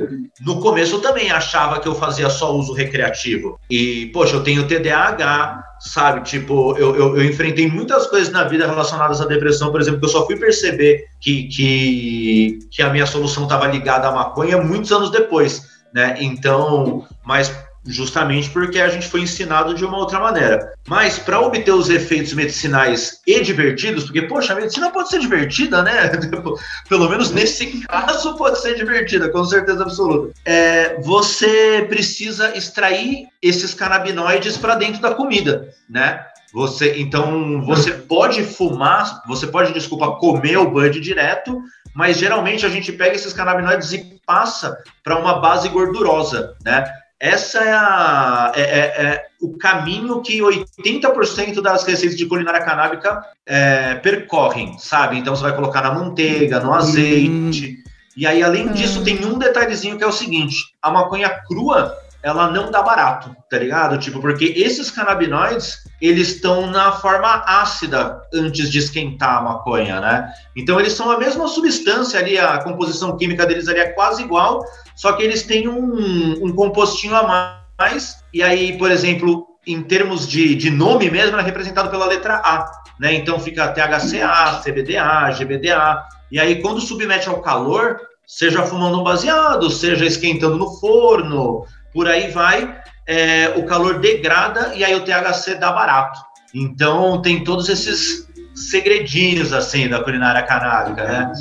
Speaker 6: No começo eu também achava que eu fazia só uso recreativo. E, poxa, eu tenho TDAH, sabe? Tipo, eu, eu, eu, enfrentei muitas coisas na vida relacionadas à depressão, por exemplo, que eu só fui perceber que, que, que a minha solução estava ligada à maconha muitos anos depois, né? Então, mas justamente porque a gente foi ensinado de uma outra maneira. Mas para obter os efeitos medicinais e divertidos, porque, poxa, a medicina pode ser divertida, né? Pelo menos nesse caso pode ser divertida, com certeza absoluta. É, você precisa extrair esses canabinoides para dentro da comida, né? Você, então, você pode fumar, você pode, desculpa, comer o bud direto, mas geralmente a gente pega esses canabinoides e passa para uma base gordurosa, né? Essa é, a, é, é, é, o caminho que 80% das receitas de culinária canábica é, percorrem, sabe? Então você vai colocar na manteiga, no azeite. Hum. E aí, além disso, tem um detalhezinho que é o seguinte: a maconha crua ela não dá barato, tá ligado? Tipo, porque esses canabinoides, eles estão na forma ácida antes de esquentar a maconha, né? Então eles são a mesma substância ali, a composição química deles ali é quase igual, só que eles têm um, um compostinho a mais, e aí, por exemplo, em termos de, de nome mesmo, é representado pela letra A, né? Então fica THCA, CBDA, GBDA, e aí quando submete ao calor, seja fumando um baseado, seja esquentando no forno, por aí vai, é, o calor degrada e aí o THC dá barato. Então tem todos esses segredinhos assim da culinária canábica, né?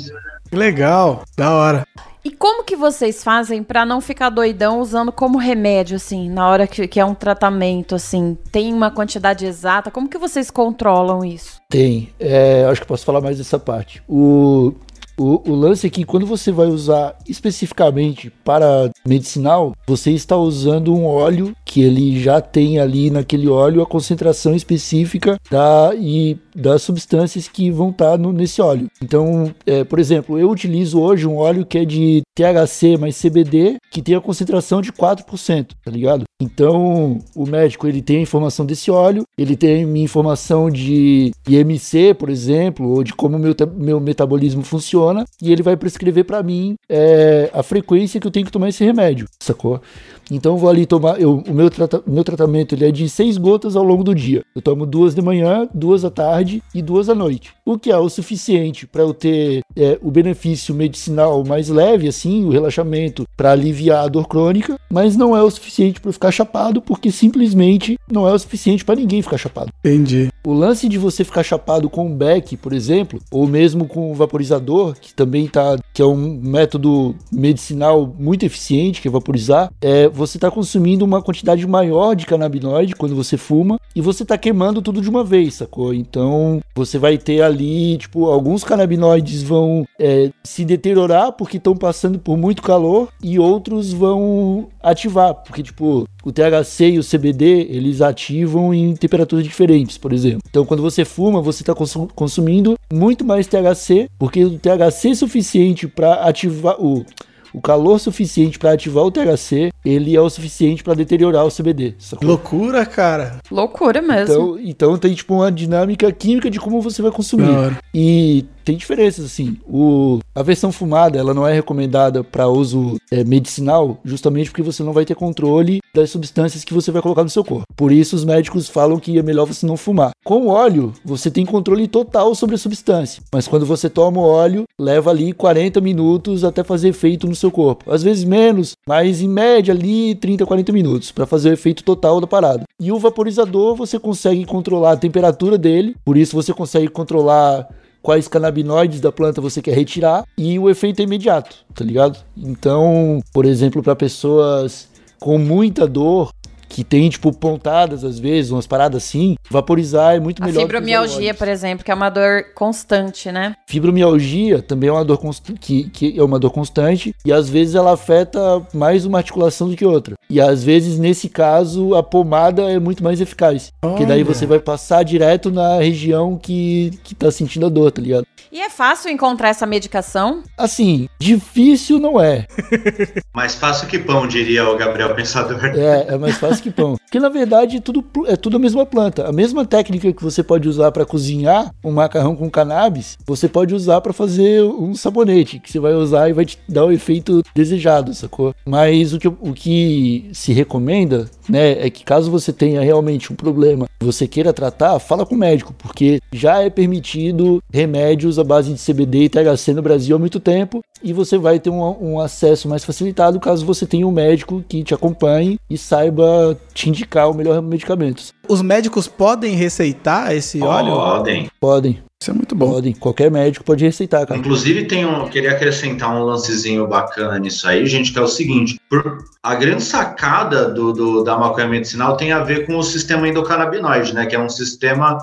Speaker 2: Legal, da hora.
Speaker 3: E como que vocês fazem para não ficar doidão usando como remédio, assim, na hora que, que, é um tratamento, assim? Tem uma quantidade exata? Como que vocês controlam isso?
Speaker 5: Tem. É, acho que posso falar mais dessa parte. O, o, o, lance é que quando você vai usar especificamente para medicinal, você está usando um óleo que ele já tem ali naquele óleo a concentração específica da, e das substâncias que vão estar tá nesse óleo. Então, é, por exemplo, eu utilizo hoje um óleo que é de THC mais CBD, que tem a concentração de 4%, tá ligado? Então, o médico ele tem a informação desse óleo, ele tem minha informação de IMC, por exemplo, ou de como meu, meu metabolismo funciona, e ele vai prescrever para mim é, a frequência que eu tenho que tomar esse remédio, sacou? Então eu vou ali tomar. Eu, o meu, trata, meu tratamento ele é de seis gotas ao longo do dia. Eu tomo duas de manhã, duas à tarde e duas à noite. O que é o suficiente para eu ter é, o benefício medicinal mais leve, assim, o relaxamento, para aliviar a dor crônica, mas não é o suficiente para ficar chapado, porque simplesmente não é o suficiente para ninguém ficar chapado.
Speaker 2: Entendi.
Speaker 5: O lance de você ficar chapado com um beck, por exemplo, ou mesmo com um vaporizador, que também tá, que é um método medicinal muito eficiente, que é vaporizar, é você está consumindo uma quantidade maior de canabinoide quando você fuma e você está queimando tudo de uma vez, sacou? Então você vai ter ali, tipo, alguns canabinoides vão é, se deteriorar porque estão passando por muito calor e outros vão ativar, porque, tipo, o THC e o CBD, eles ativam em temperaturas diferentes, por exemplo. Então, quando você fuma, você está consumindo muito mais THC, porque o THC é suficiente para ativar o o calor suficiente para ativar o THC, ele é o suficiente para deteriorar o CBD.
Speaker 2: Sacou? Loucura, cara.
Speaker 3: Loucura mesmo.
Speaker 5: Então, então tem tipo uma dinâmica química de como você vai consumir. E tem diferenças, assim. O, a versão fumada, ela não é recomendada para uso é, medicinal, justamente porque você não vai ter controle das substâncias que você vai colocar no seu corpo. Por isso, os médicos falam que é melhor você não fumar. Com óleo, você tem controle total sobre a substância. Mas quando você toma o óleo, leva ali 40 minutos até fazer efeito no seu corpo. Às vezes menos, mas em média ali 30, 40 minutos para fazer o efeito total da parada. E o vaporizador, você consegue controlar a temperatura dele, por isso você consegue controlar quais canabinoides da planta você quer retirar e o efeito é imediato, tá ligado? Então, por exemplo, para pessoas com muita dor, que tem, tipo, pontadas às vezes, umas paradas assim, vaporizar é muito melhor. A
Speaker 3: fibromialgia, por exemplo, que é uma dor constante, né?
Speaker 5: Fibromialgia também é uma dor que, que é uma dor constante e às vezes ela afeta mais uma articulação do que outra. E às vezes, nesse caso, a pomada é muito mais eficaz. Olha. Porque daí você vai passar direto na região que, que tá sentindo a dor, tá ligado?
Speaker 3: E é fácil encontrar essa medicação?
Speaker 5: Assim, difícil não é.
Speaker 6: mais fácil que pão, diria o Gabriel Pensador.
Speaker 5: É, é mais fácil que pão. Porque na verdade tudo, é tudo a mesma planta. A mesma técnica que você pode usar para cozinhar um macarrão com cannabis, você pode usar para fazer um sabonete, que você vai usar e vai te dar o efeito desejado, sacou? Mas o que, o que se recomenda, né, é que caso você tenha realmente um problema, você queira tratar, fala com o médico, porque já é permitido remédios à base de CBD e THC no Brasil há muito tempo e você vai ter um, um, acesso mais facilitado caso você tenha um médico que te acompanhe e saiba te indicar o melhor medicamento.
Speaker 2: Os médicos podem receitar esse óleo?
Speaker 6: Podem.
Speaker 5: Podem.
Speaker 2: Isso é muito bom.
Speaker 5: Podem. Qualquer médico pode receitar, cara.
Speaker 6: Inclusive, tem um, queria acrescentar um lancezinho bacana nisso aí, gente, que é o seguinte: por, a grande sacada do, do, da maconha medicinal tem a ver com o sistema endocannabinoide, né? Que é um sistema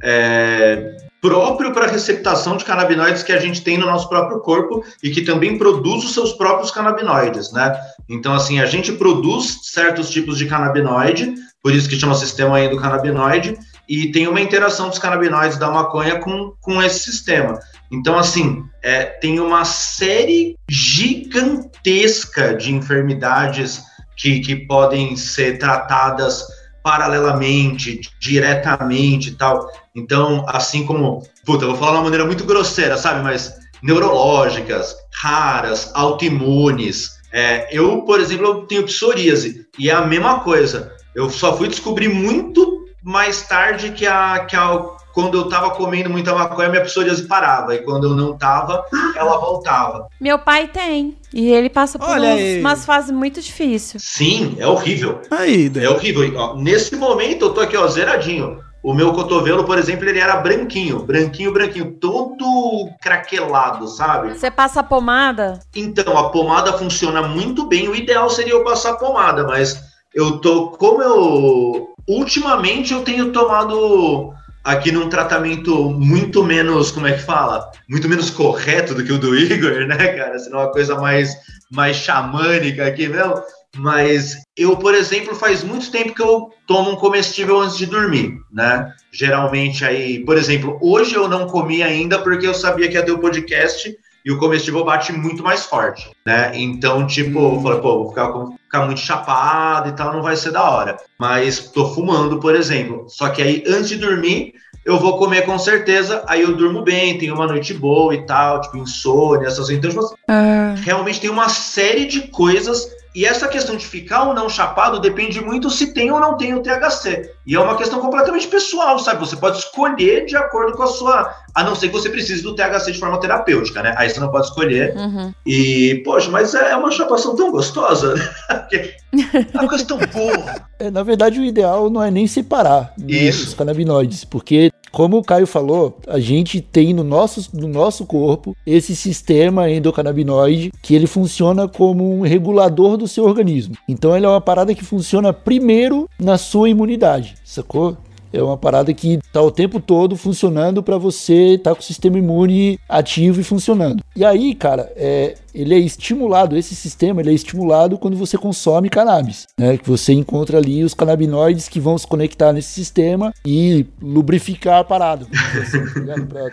Speaker 6: é, próprio para receptação de canabinoides que a gente tem no nosso próprio corpo e que também produz os seus próprios canabinoides, né? Então, assim, a gente produz certos tipos de canabinoide, por isso que chama sistema endocannabinoide, e tem uma interação dos canabinoides da maconha com, com esse sistema. Então, assim, é, tem uma série gigantesca de enfermidades que, que podem ser tratadas paralelamente, diretamente e tal. Então, assim como, puta, eu vou falar de uma maneira muito grosseira, sabe? Mas neurológicas, raras, autoimunes. É, eu, por exemplo, eu tenho psoríase e é a mesma coisa. Eu só fui descobrir muito mais tarde que a, que a quando eu tava comendo muita maconha, minha psoríase parava. E quando eu não tava, ela voltava.
Speaker 3: Meu pai tem. E ele passa por uns, umas fases muito difíceis.
Speaker 6: Sim, é horrível.
Speaker 2: Aí,
Speaker 6: É horrível. Ó, nesse momento, eu tô aqui, ó, zeradinho. O meu cotovelo, por exemplo, ele era branquinho, branquinho, branquinho, todo craquelado, sabe?
Speaker 3: Você passa a pomada?
Speaker 6: Então, a pomada funciona muito bem. O ideal seria eu passar pomada, mas eu tô. Como eu. Ultimamente eu tenho tomado aqui num tratamento muito menos, como é que fala? Muito menos correto do que o do Igor, né, cara? Senão uma coisa mais, mais xamânica aqui mesmo. Mas eu, por exemplo, faz muito tempo que eu tomo um comestível antes de dormir, né? Geralmente aí, por exemplo, hoje eu não comi ainda porque eu sabia que ia ter o podcast e o comestível bate muito mais forte, né? Então, tipo, eu falei, pô, vou ficar, vou ficar muito chapado e tal, não vai ser da hora. Mas tô fumando, por exemplo. Só que aí, antes de dormir, eu vou comer com certeza, aí eu durmo bem, tenho uma noite boa e tal, tipo, insônia, essas coisas. Então, tipo,
Speaker 3: Ah,
Speaker 6: realmente tem uma série de coisas. E essa questão de ficar ou não chapado depende muito se tem ou não tem o THC. E é uma questão completamente pessoal, sabe? Você pode escolher de acordo com a sua. A não ser que você precise do THC de forma terapêutica, né? Aí você não pode escolher.
Speaker 3: uhum.
Speaker 6: E, poxa, mas é uma chapação tão gostosa. né? é uma coisa tão boa.
Speaker 5: É, na verdade, o ideal não é nem separar né, os canabinoides, porque, como o Caio falou, a gente tem no nosso, no nosso corpo esse sistema endocannabinoide que ele funciona como um regulador do seu organismo. Então, ele é uma parada que funciona primeiro na sua imunidade, sacou? É uma parada que tá o tempo todo funcionando para você estar com o sistema imune ativo e funcionando. E aí, cara, é, ele é estimulado, esse sistema ele é estimulado quando você consome cannabis, né? Que você encontra ali os canabinoides que vão se conectar nesse sistema e lubrificar a parada, assim, tá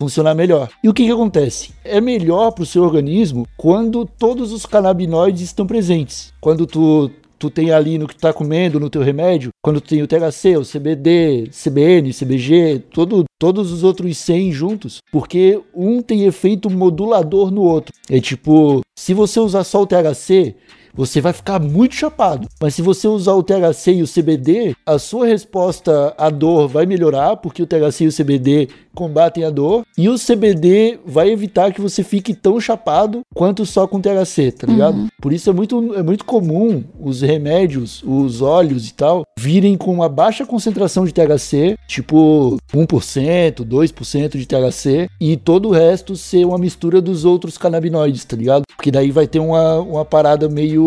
Speaker 5: funcionar melhor. E o que que acontece? É melhor pro seu organismo quando todos os canabinoides estão presentes. Quando tu tu tem ali no que tu tá comendo, no teu remédio, quando tu tem o THC, o CBD, CBN, CBG, todo, todos os outros 100 juntos, porque um tem efeito modulador no outro. É tipo, se você usar só o THC, você vai ficar muito chapado. Mas se você usar o THC e o CBD, a sua resposta à dor vai melhorar, porque o THC e o CBD combatem a dor, e o CBD vai evitar que você fique tão chapado quanto só com THC, tá ligado? Por isso é muito, é muito comum os remédios, os óleos e tal, virem com uma baixa concentração de THC, tipo 1%, 2% de THC, e todo o resto ser uma mistura dos outros canabinoides, tá ligado? Porque daí vai ter uma, uma parada meio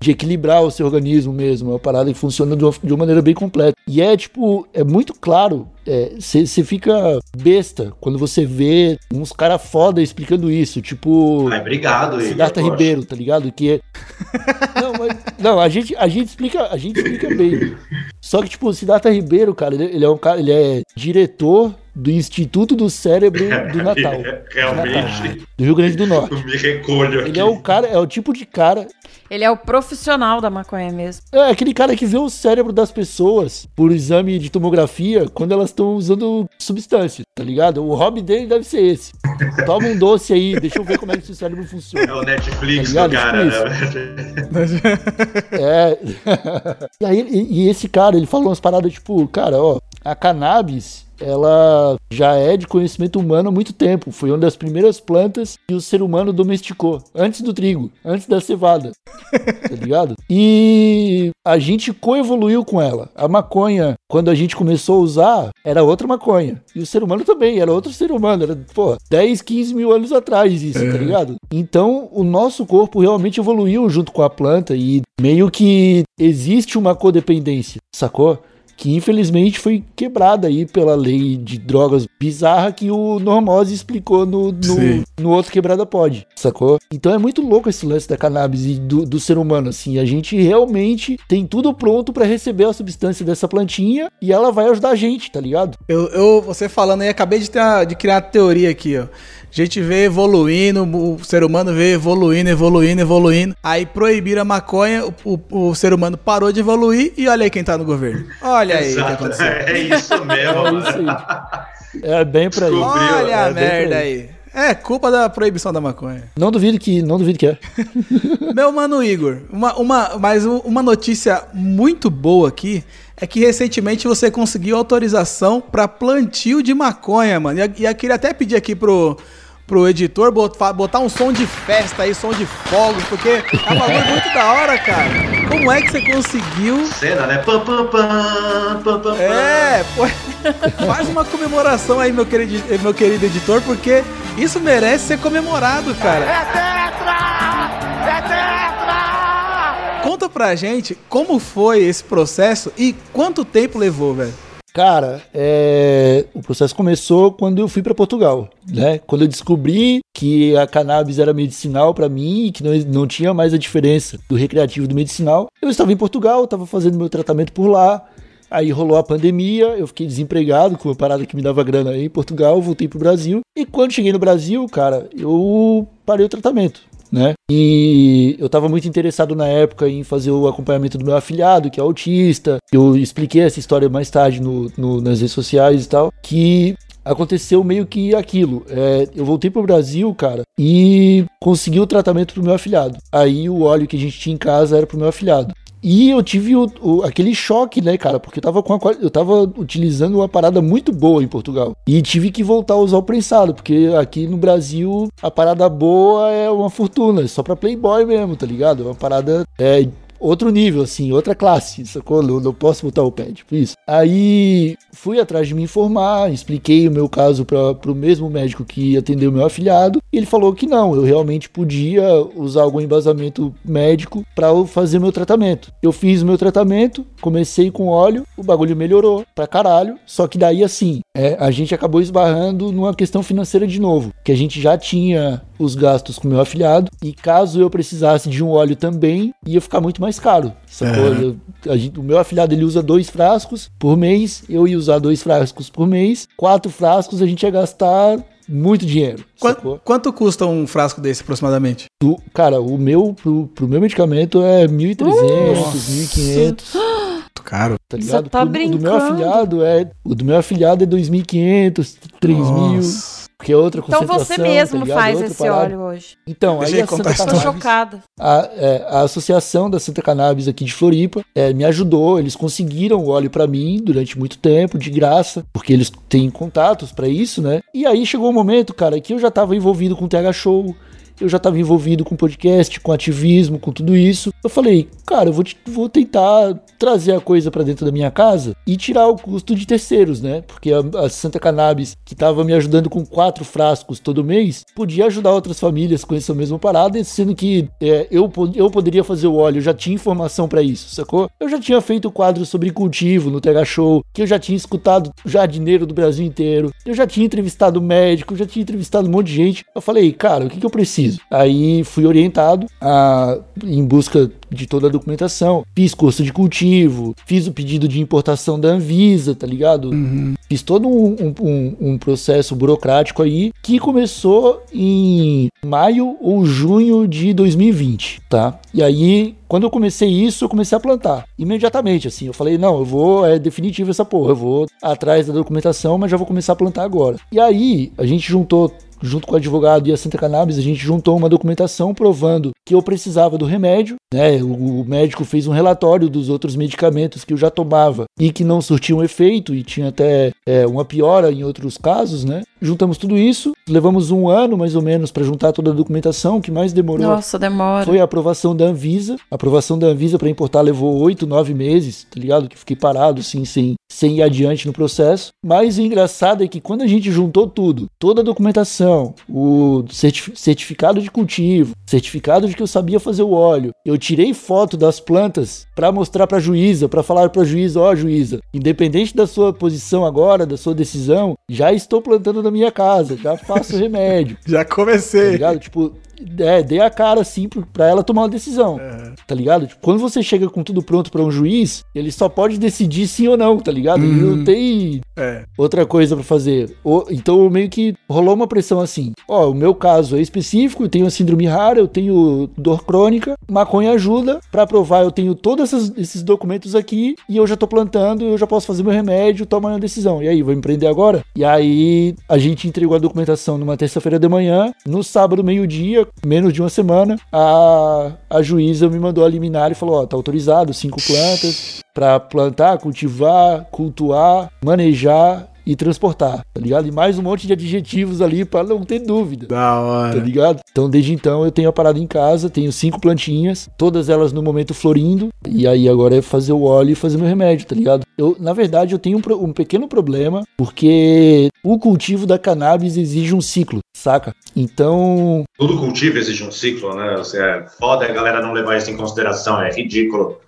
Speaker 5: de equilibrar o seu organismo mesmo, uma parada que funciona de uma, de uma maneira bem completa. E é tipo, é muito claro você fica besta quando você vê uns cara foda explicando isso, tipo.
Speaker 6: Ai, obrigado,
Speaker 5: Siddhartha. Ribeiro, tá ligado? Que é. Não, mas. Não, a gente, a gente explica, a gente explica bem. Só que, tipo, o Siddhartha Ribeiro, cara, ele, ele é um cara, ele é diretor do Instituto do Cérebro do Natal.
Speaker 6: Realmente,
Speaker 5: Do Rio Grande do Norte.
Speaker 6: eu me recolho aqui.
Speaker 5: Ele é o cara, é o tipo de cara.
Speaker 3: Ele é o profissional da maconha mesmo.
Speaker 5: É aquele cara que vê o cérebro das pessoas por exame de tomografia quando elas estão usando substância, tá ligado? O hobby dele deve ser esse. Toma um doce aí, deixa eu ver como é que seu cérebro
Speaker 6: É
Speaker 5: funciona.
Speaker 6: o Netflix
Speaker 5: Tá
Speaker 6: do cara, né?
Speaker 5: É. e aí, e, e esse cara, ele falou umas paradas tipo, cara, ó, a cannabis, ela já é de conhecimento humano há muito tempo. Foi uma das primeiras plantas que o ser humano domesticou. Antes do trigo, antes da cevada. Tá ligado? E a gente coevoluiu com ela. A maconha, quando a gente começou a usar, era outra maconha. E o ser humano também, era outro ser humano. Era, pô, 10, 15 mil anos atrás isso, tá ligado? Então, o nosso corpo realmente evoluiu junto com a planta e meio que existe uma codependência, sacou? Que infelizmente foi quebrada aí pela lei de drogas bizarra que o Normose explicou no, no, no outro Quebrada Pod, sacou? Então é muito louco esse lance da cannabis e do, do ser humano, assim, a gente realmente tem tudo pronto pra receber a substância dessa plantinha e ela vai ajudar a gente, tá ligado?
Speaker 2: Eu, eu- você falando aí, acabei de, ter uma- de criar uma teoria aqui, ó. A gente vê evoluindo, o ser humano vê evoluindo, evoluindo, evoluindo. Aí proibiram a maconha, o, o- o ser humano parou de evoluir e olha aí quem tá no governo. Olha aí o que aconteceu.
Speaker 6: é isso mesmo.
Speaker 5: É isso. É bem pra aí.
Speaker 2: Olha a
Speaker 5: É bem
Speaker 2: merda aí. É culpa da proibição da maconha.
Speaker 5: Não duvido que, não duvido que é.
Speaker 2: Meu mano Igor, uma, uma, mas um- uma notícia muito boa aqui é que recentemente você conseguiu autorização para plantio de maconha, mano. E, e eu queria até pedir aqui pro, pro editor botar, um som de festa aí, som de fogos, porque é um bagulho muito da hora, cara. Como é que você conseguiu?
Speaker 6: Cena, né? Pam, pam, pam, pam, pam,
Speaker 2: É, pô, faz uma comemoração aí, meu querido, meu querido editor, porque isso merece ser comemorado, cara. Conta pra gente como foi esse processo e quanto tempo levou, velho.
Speaker 5: Cara, é, o processo começou quando eu fui para Portugal, né? Quando eu descobri que a cannabis era medicinal para mim e que não, não tinha mais a diferença do recreativo do medicinal, eu estava em Portugal, estava fazendo meu tratamento por lá. Aí rolou a pandemia, eu fiquei desempregado com uma parada que me dava grana aí em Portugal, voltei pro Brasil. E quando cheguei no Brasil, cara, eu parei o tratamento né? E eu estava muito interessado na época em fazer o acompanhamento do meu afilhado, que é autista. Eu expliquei essa história mais tarde no, no nas redes sociais e tal, que aconteceu meio que aquilo. É, eu voltei pro Brasil, cara, e consegui o tratamento pro meu afilhado. Aí o óleo que a gente tinha em casa era pro meu afilhado. E eu tive o, o, aquele choque, né, cara? Porque eu tava, com a, eu tava utilizando uma parada muito boa em Portugal. E tive que voltar a usar o prensado, porque aqui no Brasil a parada boa é uma fortuna, é só pra Playboy mesmo, tá ligado? É uma parada é, outro nível, assim, outra classe, sacou? Não, não posso botar o pé, tipo isso. Aí fui atrás de me informar, expliquei o meu caso para o mesmo médico que atendeu meu afilhado, e ele falou que não, eu realmente podia usar algum embasamento médico para fazer meu tratamento. Eu fiz o meu tratamento, comecei com óleo, o bagulho melhorou pra caralho, só que daí assim, é, a gente acabou esbarrando numa questão financeira de novo, que a gente já tinha os gastos com meu afilhado, e caso eu precisasse de um óleo também, ia ficar muito mais caro, sacou? Eu, gente, o meu afilhado ele usa dois frascos por mês, eu ia usar dois frascos por mês, quatro frascos a gente ia gastar muito dinheiro.
Speaker 2: Quanto, quanto, custa um frasco desse aproximadamente?
Speaker 5: Do, cara, o meu, pro, pro meu medicamento é 1.300, uh, 1.500.
Speaker 2: Caro.
Speaker 5: Tá ligado?
Speaker 3: Você tá
Speaker 5: Pro,
Speaker 3: brincando.
Speaker 5: O do meu afilhado é, o do meu afilhado é 2.500, 3.000. Porque é outra
Speaker 3: Então
Speaker 5: concentração.
Speaker 3: você mesmo
Speaker 5: tá
Speaker 3: faz esse
Speaker 5: parada.
Speaker 3: óleo hoje.
Speaker 5: Então,
Speaker 2: Deixa
Speaker 5: aí
Speaker 2: eu
Speaker 5: a Santa
Speaker 2: Cannabis.
Speaker 3: chocada.
Speaker 5: A, é, a Associação da Santa Cannabis aqui de Floripa é, me ajudou, eles conseguiram o óleo pra mim durante muito tempo, de graça, porque eles têm contatos pra isso, né? E aí chegou um momento, cara, que eu já tava envolvido com o TH Show, eu já tava envolvido com podcast, com ativismo, com tudo isso. Eu falei, cara, eu vou, vou tentar trazer a coisa pra dentro da minha casa e tirar o custo de terceiros, né? Porque a, a Santa Cannabis, que tava me ajudando com quatro frascos todo mês, podia ajudar outras famílias com essa mesma parada, sendo que é, eu, eu poderia fazer o óleo, eu já tinha informação pra isso, sacou? Eu já tinha feito quadro sobre cultivo no TH Show, que eu já tinha escutado jardineiro do Brasil inteiro, eu já tinha entrevistado médico, eu já tinha entrevistado um monte de gente. Eu falei, cara, o que, que eu preciso? Aí fui orientado a, em busca de toda a documentação. Fiz curso de cultivo, fiz o pedido de importação da Anvisa, tá ligado? Fiz todo um, um- um- um processo burocrático aí que começou em maio ou junho de 2020, tá? E aí, quando eu comecei isso, eu comecei a plantar. Imediatamente, assim, eu falei, não, eu vou, é definitivo essa porra, eu vou atrás da documentação, mas já vou começar a plantar agora. E aí, a gente juntou junto com o advogado e a Santa Cannabis, a gente juntou uma documentação provando que eu precisava do remédio, né? O, o médico fez um relatório dos outros medicamentos que eu já tomava e que não surtiam efeito e tinha até é, uma piora em outros casos, né? Juntamos tudo isso, levamos um ano mais ou menos para juntar toda a documentação, o que mais demorou
Speaker 3: Nossa, demora.
Speaker 5: foi a aprovação da Anvisa. A aprovação da Anvisa para importar levou oito, nove meses, tá ligado? Que fiquei parado, assim, sem, sem ir adiante no processo. Mas o engraçado é que quando a gente juntou tudo, toda a documentação, o certi- certificado de cultivo, certificado de que eu sabia fazer o óleo, eu tirei foto das plantas para mostrar para juíza, para falar para juíza, ó juíza, independente da sua posição agora, da sua decisão, já estou plantando na minha casa, já faço remédio
Speaker 2: Já
Speaker 5: tá
Speaker 2: comecei.
Speaker 5: ligado? Tipo, é, dei a cara assim pra ela tomar uma decisão, tá ligado? Tipo, quando você chega com tudo pronto pra um juiz, ele só pode decidir sim ou não, tá ligado? Ele não tem
Speaker 2: É.
Speaker 5: outra coisa pra fazer. O- então meio que rolou uma pressão assim. Ó, o meu caso é específico, eu tenho a síndrome rara, eu tenho dor crônica, maconha ajuda pra provar, eu tenho todos essas- esses documentos aqui e eu já tô plantando, eu já posso fazer meu remédio, toma uma decisão. E aí, vou empreender agora? E aí a gente entregou a documentação numa terça-feira de manhã, no sábado meio-dia, menos de uma semana, a, a juíza me mandou a liminar e falou, ó, tá autorizado, cinco plantas pra plantar, cultivar, cultuar, manejar e transportar, tá ligado? E mais um monte de adjetivos ali pra não ter dúvida.
Speaker 2: Da
Speaker 5: Tá
Speaker 2: hora.
Speaker 5: ligado? Então, desde então, eu tenho a parada em casa, tenho cinco plantinhas, todas elas no momento florindo, e aí agora é fazer o óleo e fazer meu remédio, tá ligado? Eu, na verdade, eu tenho um, um pequeno problema, porque o cultivo da cannabis exige um ciclo, saca? Então,
Speaker 6: Tudo cultivo exige um ciclo, né? Você é foda a galera não levar isso em consideração, é ridículo.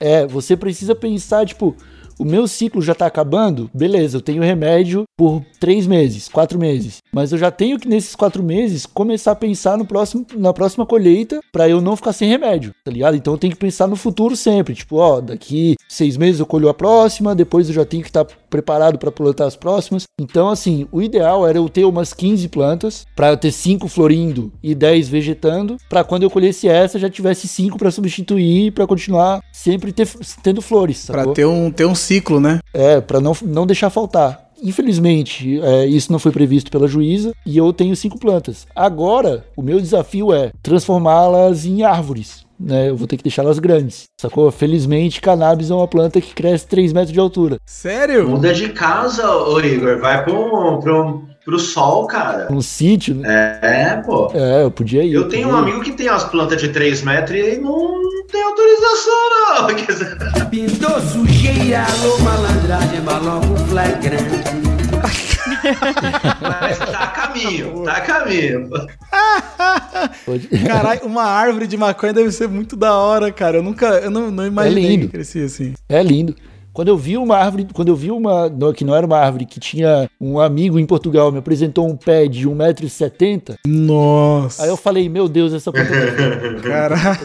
Speaker 5: É, você precisa pensar, tipo, o meu ciclo já tá acabando, beleza, eu tenho remédio por três meses, quatro meses. Mas eu já tenho que, nesses quatro meses, começar a pensar no próximo, na próxima colheita para eu não ficar sem remédio, tá ligado? Então eu tenho que pensar no futuro sempre. Tipo, ó, daqui seis meses eu colho a próxima, depois eu já tenho que estar tá preparado para plantar as próximas. Então, assim, o ideal era eu ter umas 15 plantas, para eu ter cinco florindo e 10 vegetando, para quando eu colhesse essa já tivesse cinco para substituir, para continuar sempre ter, tendo flores.
Speaker 2: Para ter um, ter um ciclo, né?
Speaker 5: É, para não, não deixar faltar. Infelizmente, é, isso não foi previsto pela juíza e eu tenho cinco plantas. Agora, o meu desafio é transformá-las em árvores. Né, eu vou ter que deixá-las grandes, sacou? Felizmente, cannabis é uma planta que cresce 3 metros de altura.
Speaker 2: Sério?
Speaker 6: Muda de casa, ô Igor. Vai pro, pro, pro sol, cara.
Speaker 5: Um sítio, né?
Speaker 6: É, pô.
Speaker 5: É, eu podia ir.
Speaker 6: Eu tenho um amigo que tem umas plantas de 3 metros e não tem autorização, não.
Speaker 7: Pintou sujeira, alô malandragem, balão flagrante.
Speaker 6: Mas tá a caminho, tá a caminho.
Speaker 2: Caralho, uma árvore de maconha deve ser muito da hora, cara. Eu nunca, eu não, não imaginei
Speaker 5: é lindo.
Speaker 2: que crescia assim.
Speaker 5: É lindo. Quando eu vi uma árvore, quando eu vi uma, não, que não era uma árvore, que tinha um amigo em Portugal, me apresentou um pé de 1,70m.
Speaker 2: Nossa.
Speaker 5: Aí eu falei, meu Deus, essa planta é
Speaker 2: Caralho.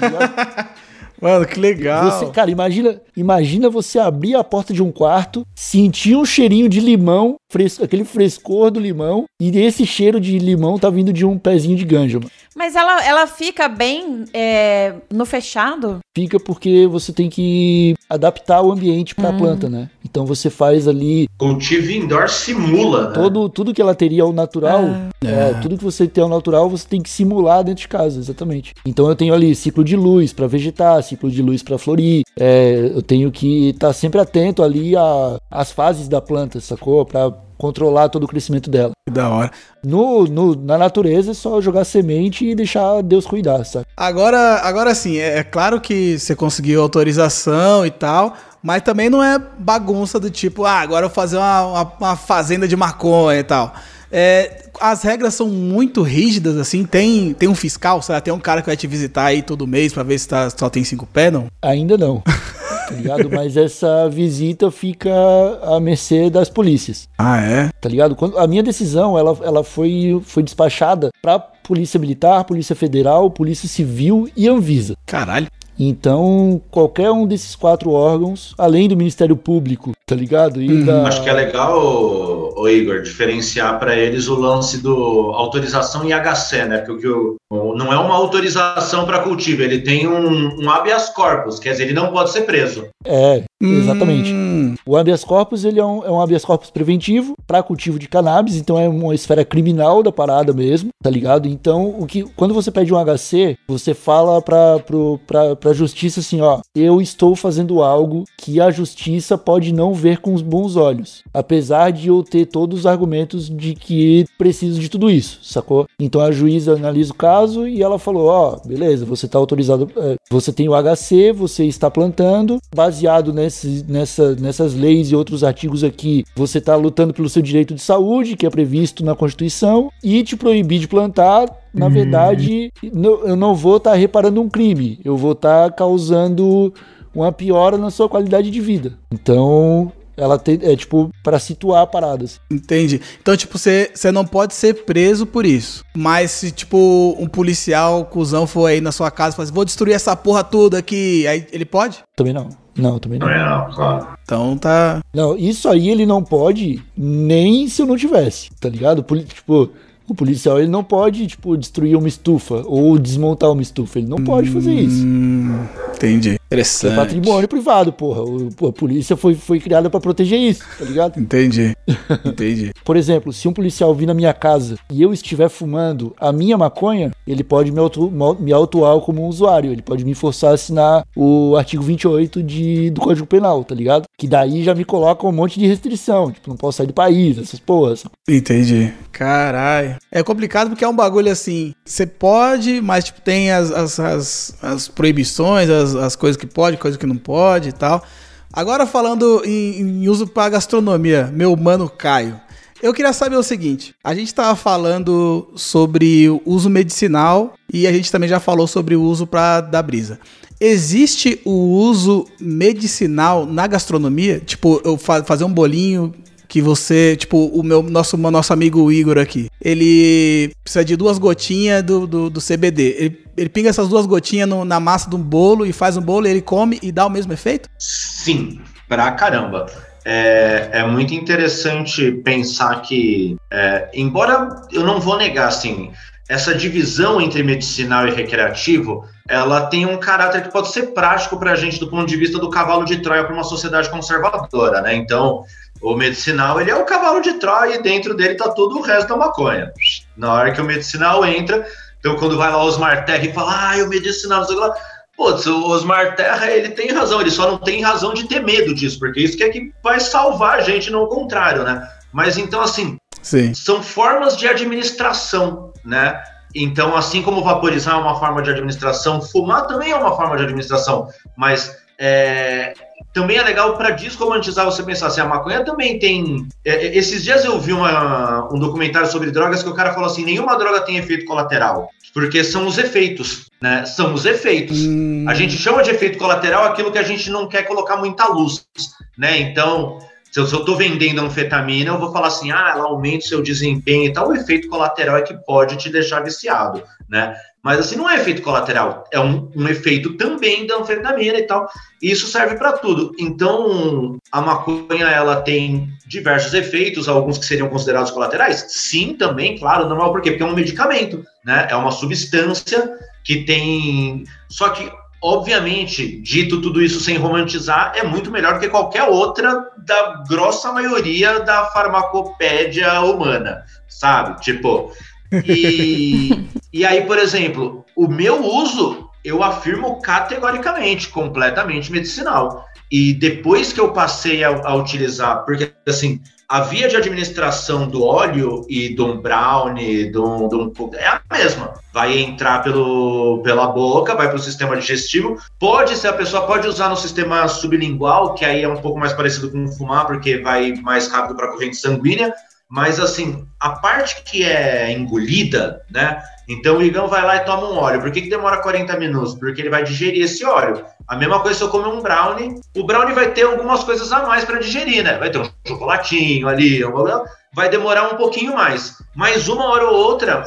Speaker 2: Mano, que legal.
Speaker 5: Você, cara, imagina, imagina você abrir a porta de um quarto, sentir um cheirinho de limão, fres, aquele frescor do limão, e esse cheiro de limão tá vindo de um pezinho de ganja, mano.
Speaker 3: Mas ela, ela fica bem é, no fechado?
Speaker 5: Fica porque você tem que adaptar o ambiente para a planta, né? Então você faz ali
Speaker 6: Cultivo indoor simula, né?
Speaker 5: todo tudo que ela teria ao natural, é, tudo que você tem ao natural, você tem que simular dentro de casa, exatamente. Então eu tenho ali ciclo de luz para vegetar, ciclo de luz para florir. É, eu tenho que estar sempre atento ali às fases da planta, sacou? Para controlar todo o crescimento dela.
Speaker 2: Que da hora.
Speaker 5: No, no- na natureza é só jogar semente e deixar Deus cuidar, sabe?
Speaker 2: Agora, agora sim, é, é claro que você conseguiu autorização e tal, mas também não é bagunça do tipo, ah, agora eu vou fazer uma, uma- uma fazenda de maconha e tal. É, as regras são muito rígidas, assim. Tem, tem um fiscal, sei lá, tem um cara que vai te visitar aí todo mês pra ver se tá, só tem cinco pés, não?
Speaker 5: Ainda não. Tá ligado? Mas essa visita fica à mercê das polícias.
Speaker 2: Ah, é?
Speaker 5: tá ligado? Quando a minha decisão, ela, ela foi, foi despachada pra Polícia Militar, Polícia Federal, Polícia Civil e Anvisa.
Speaker 2: Caralho.
Speaker 5: Então, qualquer um desses quatro órgãos, além do Ministério Público, tá ligado? E da...
Speaker 6: Acho que é legal, ô Igor, diferenciar para eles o lance do autorização em HC, né? Porque o, o- não é uma autorização para cultivo, ele tem um, um habeas corpus, quer dizer, ele não pode ser preso.
Speaker 5: É, exatamente.
Speaker 2: Hum,
Speaker 5: O habeas corpus, ele é um, é um habeas corpus preventivo para cultivo de cannabis, então é uma esfera criminal da parada mesmo, tá ligado? Então, o que quando você pede um HC, você fala pra, pra, pra justiça assim, ó, eu estou fazendo algo que a justiça pode não ver com os bons olhos, apesar de eu ter todos os argumentos de que preciso de tudo isso, sacou? Então a juíza analisa o caso e ela falou, ó, beleza, você tá autorizado, é, você tem o HC, você está plantando, baseado nesse, nessa, nessas leis e outros artigos aqui, você está lutando pelo seu direito de saúde, que é previsto na Constituição, e te proibir de plantar, na verdade, no- eu não vou estar reparando um crime, eu vou estar causando uma piora na sua qualidade de vida. Então, ela tem, é tipo, para situar assim. paradas.
Speaker 2: entendi. Então, tipo, você você não pode ser preso por isso. Mas se, tipo, um policial, cuzão, for aí na sua casa e falar assim, vou destruir essa porra toda aqui, aí ele pode?
Speaker 5: Também não. Não, também não.
Speaker 6: Não é, não, claro.
Speaker 2: Então tá.
Speaker 5: Não, isso aí ele não pode nem se eu não tivesse, tá ligado? Poli- Tipo, o policial ele não pode, tipo, destruir uma estufa ou desmontar uma estufa. Ele não pode fazer isso.
Speaker 2: Hum, entendi.
Speaker 5: É
Speaker 2: Interessante.
Speaker 5: patrimônio privado, porra. O- pô, a polícia foi, foi criada pra proteger isso, tá ligado?
Speaker 2: Entendi. Entendi.
Speaker 5: Por exemplo, se um policial vir na minha casa e eu estiver fumando a minha maconha, ele pode me, autu me autuar como um usuário. Ele pode me forçar a assinar o artigo 28 de, do Código Penal, tá ligado? Que daí já me coloca um monte de restrição. Tipo, não posso sair do país, essas porras.
Speaker 2: Entendi. Caralho. É complicado porque é um bagulho assim. Você pode, mas tipo, tem as, as, as, as proibições, as, as coisas que pode, coisas que não pode e tal. Agora falando em, em uso para gastronomia, meu mano Caio. Eu queria saber o seguinte: a gente tava falando sobre o uso medicinal e a gente também já falou sobre o uso para da brisa. existe o uso medicinal na gastronomia? Tipo, eu fa fazer um bolinho que você, tipo, o meu nosso, nosso amigo Igor aqui, ele precisa de duas gotinhas do, do, do CBD. Ele, ele pinga essas duas gotinhas no- na massa de um bolo e faz um bolo, ele come e dá o mesmo efeito?
Speaker 6: Sim, pra caramba. É, é muito interessante pensar que, é, embora eu não vou negar, assim, essa divisão entre medicinal e recreativo, ela tem um caráter que pode ser prático para a gente do ponto de vista do cavalo de Troia para uma sociedade conservadora, né? Então, o medicinal, ele é o cavalo de Troia e dentro dele tá todo o resto da maconha. Na hora que o medicinal entra, então quando vai lá o Osmar Terra e fala, ah, o medicinal, não sei lá, Putz, o Osmar Terra, ele tem razão, ele só não tem razão de ter medo disso, porque isso que é que vai salvar a gente, não o contrário, né? Mas então, assim,
Speaker 2: Sim.
Speaker 6: são formas de administração, né? Então, assim como vaporizar é uma forma de administração, fumar também é uma forma de administração, mas é, também é legal para desromantizar você pensar assim, a maconha também tem. é, é, esses dias eu vi uma- um documentário sobre drogas que o cara falou assim: nenhuma droga tem efeito colateral, porque são os efeitos, né? São os efeitos.
Speaker 2: Hum,
Speaker 6: A gente chama de efeito colateral aquilo que a gente não quer colocar muita luz, né? Então, se eu, se eu tô vendendo anfetamina, eu vou falar assim, ah, ela aumenta o seu desempenho e tal. O efeito colateral é que pode te deixar viciado, né? Mas assim, não é efeito colateral, é um, um efeito também da anfetamina e tal. E isso serve para tudo. Então, a maconha, ela tem diversos efeitos, alguns que seriam considerados colaterais? Sim, também, claro, normal. Por quê? Porque é um medicamento, né? É uma substância que tem. Só que, obviamente, dito tudo isso sem romantizar, é muito melhor que qualquer outra da grossa maioria da farmacopédia humana, sabe? Tipo. E, aí, por exemplo, o meu uso, eu afirmo categoricamente, completamente medicinal. E depois que eu passei a, a utilizar, porque assim, a via de administração do óleo e do brownie, do, do, é a mesma. Vai entrar pelo, pela boca, vai para o sistema digestivo. Pode ser, a pessoa pode usar no sistema sublingual, que aí é um pouco mais parecido com fumar, porque vai mais rápido para a corrente sanguínea. Mas assim, a parte que é engolida, né? Então o Igão vai lá e toma um óleo. Por que, que demora 40 minutos? Porque ele vai digerir esse óleo. A mesma coisa se eu comer um brownie. O brownie vai ter algumas coisas a mais para digerir, né? Vai ter um chocolatinho ali, vai demorar um pouquinho mais. Mas uma hora ou outra,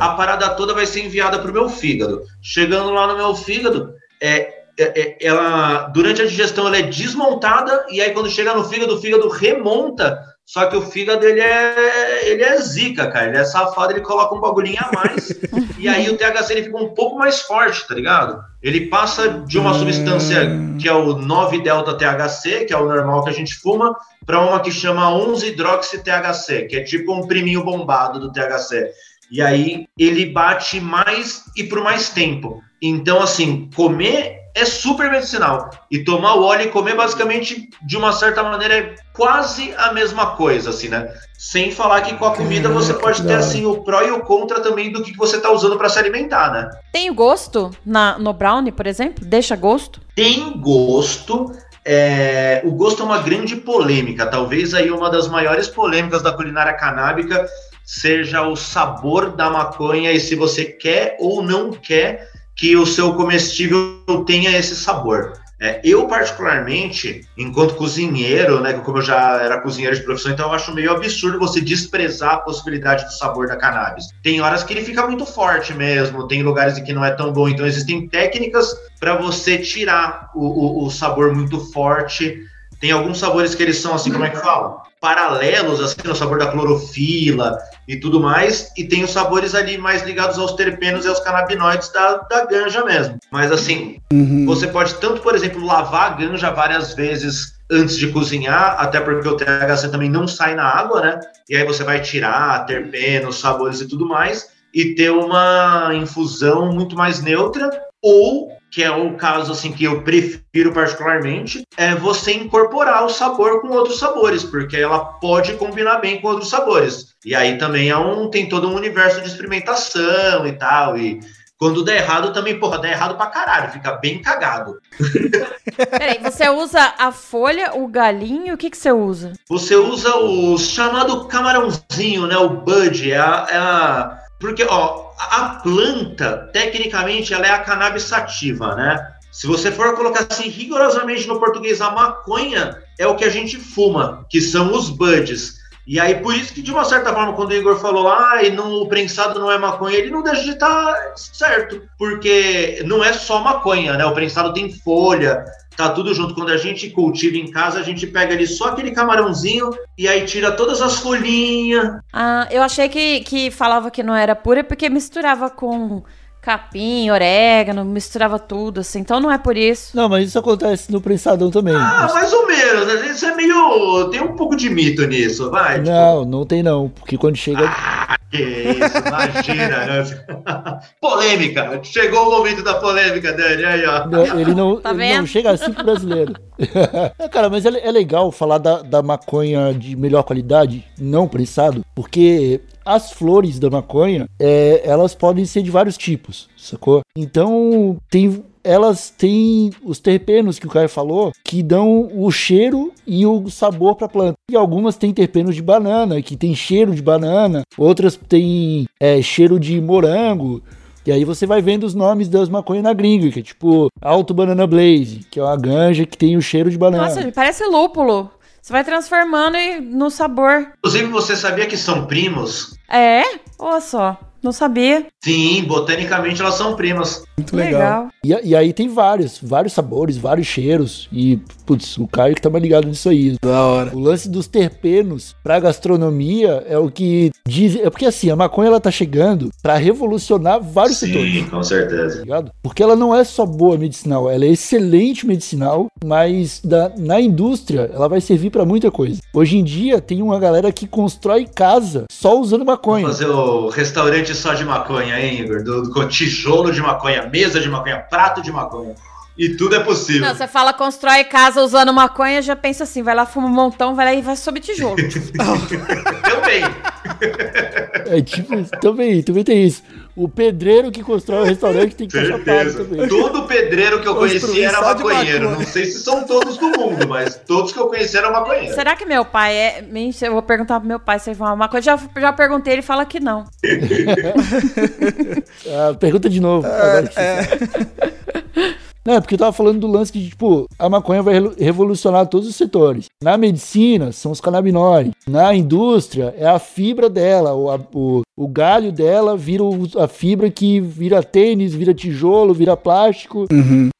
Speaker 6: a parada toda vai ser enviada para o meu fígado. Chegando lá no meu fígado, é, é- é- ela durante a digestão ela é desmontada e aí quando chega no fígado, o fígado remonta. Só que o fígado ele é ele é zica, cara. Ele é safado, ele coloca um bagulhinho a mais e aí o THC ele fica um pouco mais forte, tá ligado? Ele passa de uma substância que é o 9 delta THC, que é o normal que a gente fuma, para uma que chama 11 hidroxi THC, que é tipo um priminho bombado do THC. E aí ele bate mais e por mais tempo. Então, assim, comer é super medicinal. E tomar o óleo e comer, basicamente, de uma certa maneira, é quase a mesma coisa, assim, né? Sem falar que com a comida você pode ter, assim, o pró e o contra também do que você tá usando para se alimentar, né?
Speaker 3: Tem o gosto na, no brownie, por exemplo? Deixa gosto?
Speaker 6: tem gosto. é, o gosto é uma grande polêmica. Talvez aí uma das maiores polêmicas da culinária canábica seja o sabor da maconha e se você quer ou não quer que o seu comestível tenha esse sabor. É, eu, particularmente, enquanto cozinheiro, né, como eu já era cozinheiro de profissão, então eu acho meio absurdo você desprezar a possibilidade do sabor da cannabis. Tem horas que ele fica muito forte mesmo, tem lugares em que não é tão bom, então existem técnicas para você tirar o, o, o sabor muito forte. Tem alguns sabores que eles são assim, como é que fala? Paralelos, assim, no sabor da clorofila e tudo mais, e tem os sabores ali mais ligados aos terpenos e aos canabinoides da, da ganja mesmo. Mas assim,
Speaker 2: Uhum.
Speaker 6: você pode tanto, por exemplo, lavar a ganja várias vezes antes de cozinhar, até porque o THC também não sai na água, né? E aí você vai tirar terpenos, sabores e tudo mais, e ter uma infusão muito mais neutra, ou, que é o caso assim que eu prefiro particularmente, é você incorporar o sabor com outros sabores, porque ela pode combinar bem com outros sabores. E aí também é um, tem todo um universo de experimentação e tal, e quando der errado também, porra, der errado pra caralho, fica bem cagado.
Speaker 3: Peraí, você usa a folha, o galinho, o que, que você usa?
Speaker 6: Você usa o chamado camarãozinho, né? O bud, é a, é a- Porque, ó, a planta, tecnicamente, ela é a cannabis sativa, né? Se você for colocar assim rigorosamente no português, a maconha é o que a gente fuma, que são os buds. E aí, por isso que, de uma certa forma, quando o Igor falou, ah, e não, o prensado não é maconha, ele não deixa de estar certo, porque não é só maconha, né? O prensado tem folha, tá tudo junto. Quando a gente cultiva em casa, a gente pega ali só aquele camarãozinho e aí tira todas as folhinhas.
Speaker 3: Ah, eu achei que, que falava que não era pura porque misturava com capim, orégano, misturava tudo, assim. Então não é por isso.
Speaker 5: Não, mas isso acontece no prensadão também.
Speaker 6: Ah, mais ou menos. né? Isso é meio. Tem um pouco de mito nisso, vai. tipo,
Speaker 5: Não, não tem não, porque quando chega...
Speaker 6: Ah, que isso, imagina. né? polêmica. Chegou o momento da polêmica, Dani. Aí, ó.
Speaker 5: Não, ele não,
Speaker 3: Tá
Speaker 5: ele
Speaker 3: vendo?
Speaker 5: não chega assim pro brasileiro. É, cara, mas é, é legal falar da, da maconha de melhor qualidade, não prensado, porque as flores da maconha, é, elas podem ser de vários tipos, sacou? Então, tem elas têm os terpenos que o Caio falou, que dão o cheiro e o sabor para a planta. E algumas têm terpenos de banana, que tem cheiro de banana, outras têm é, cheiro de morango. E aí você vai vendo os nomes das maconhas na gringa, que é tipo Alto Banana Blaze, que é uma ganja que tem o cheiro de banana.
Speaker 3: Nossa, parece lúpulo. Você vai transformando e no sabor.
Speaker 6: Inclusive, você sabia que são primos?
Speaker 3: É? Olha só. Não sabia.
Speaker 6: Sim, botanicamente elas são primas.
Speaker 2: Muito legal.
Speaker 5: E, a- e aí tem vários, vários sabores, vários cheiros. E, putz, o Caio que tá mais ligado nisso aí.
Speaker 2: Da hora.
Speaker 5: O lance dos terpenos pra gastronomia é o que diz. É porque assim, a maconha ela tá chegando pra revolucionar vários setores.
Speaker 6: Sim, com certeza.
Speaker 5: tá ligado? Porque ela não é só boa medicinal, ela é excelente medicinal, mas da- na indústria ela vai servir pra muita coisa. Hoje em dia tem uma galera que constrói casa só usando maconha.
Speaker 6: Fazer o restaurante só de maconha, hein, Igor? Do, com tijolo de maconha, mesa de maconha, prato de maconha. E tudo é possível.
Speaker 3: Não, você fala constrói casa usando maconha, já pensa assim, vai lá, fuma um montão, vai lá e vai sob tijolo.
Speaker 6: Também.
Speaker 5: É tipo, isso. também, também tem isso. O pedreiro que constrói o restaurante tem que chapado
Speaker 6: Certeza.
Speaker 5: também.
Speaker 6: Todo pedreiro que eu
Speaker 2: Construir
Speaker 6: conheci era maconheiro. Não sei se são todos do mundo, mas todos que eu conheci eram maconheiros.
Speaker 3: Será que meu pai é. Eu vou perguntar pro meu pai se ele fala uma coisa. Já, já perguntei, ele fala que não.
Speaker 5: Ah, pergunta de novo. agora que é porque eu tava falando do lance que, tipo, a maconha vai re- revolucionar todos os setores. Na medicina, são os canabinoides. Na indústria, é a fibra dela. O, a- o, o galho dela vira o- a fibra que vira tênis, vira tijolo, vira plástico,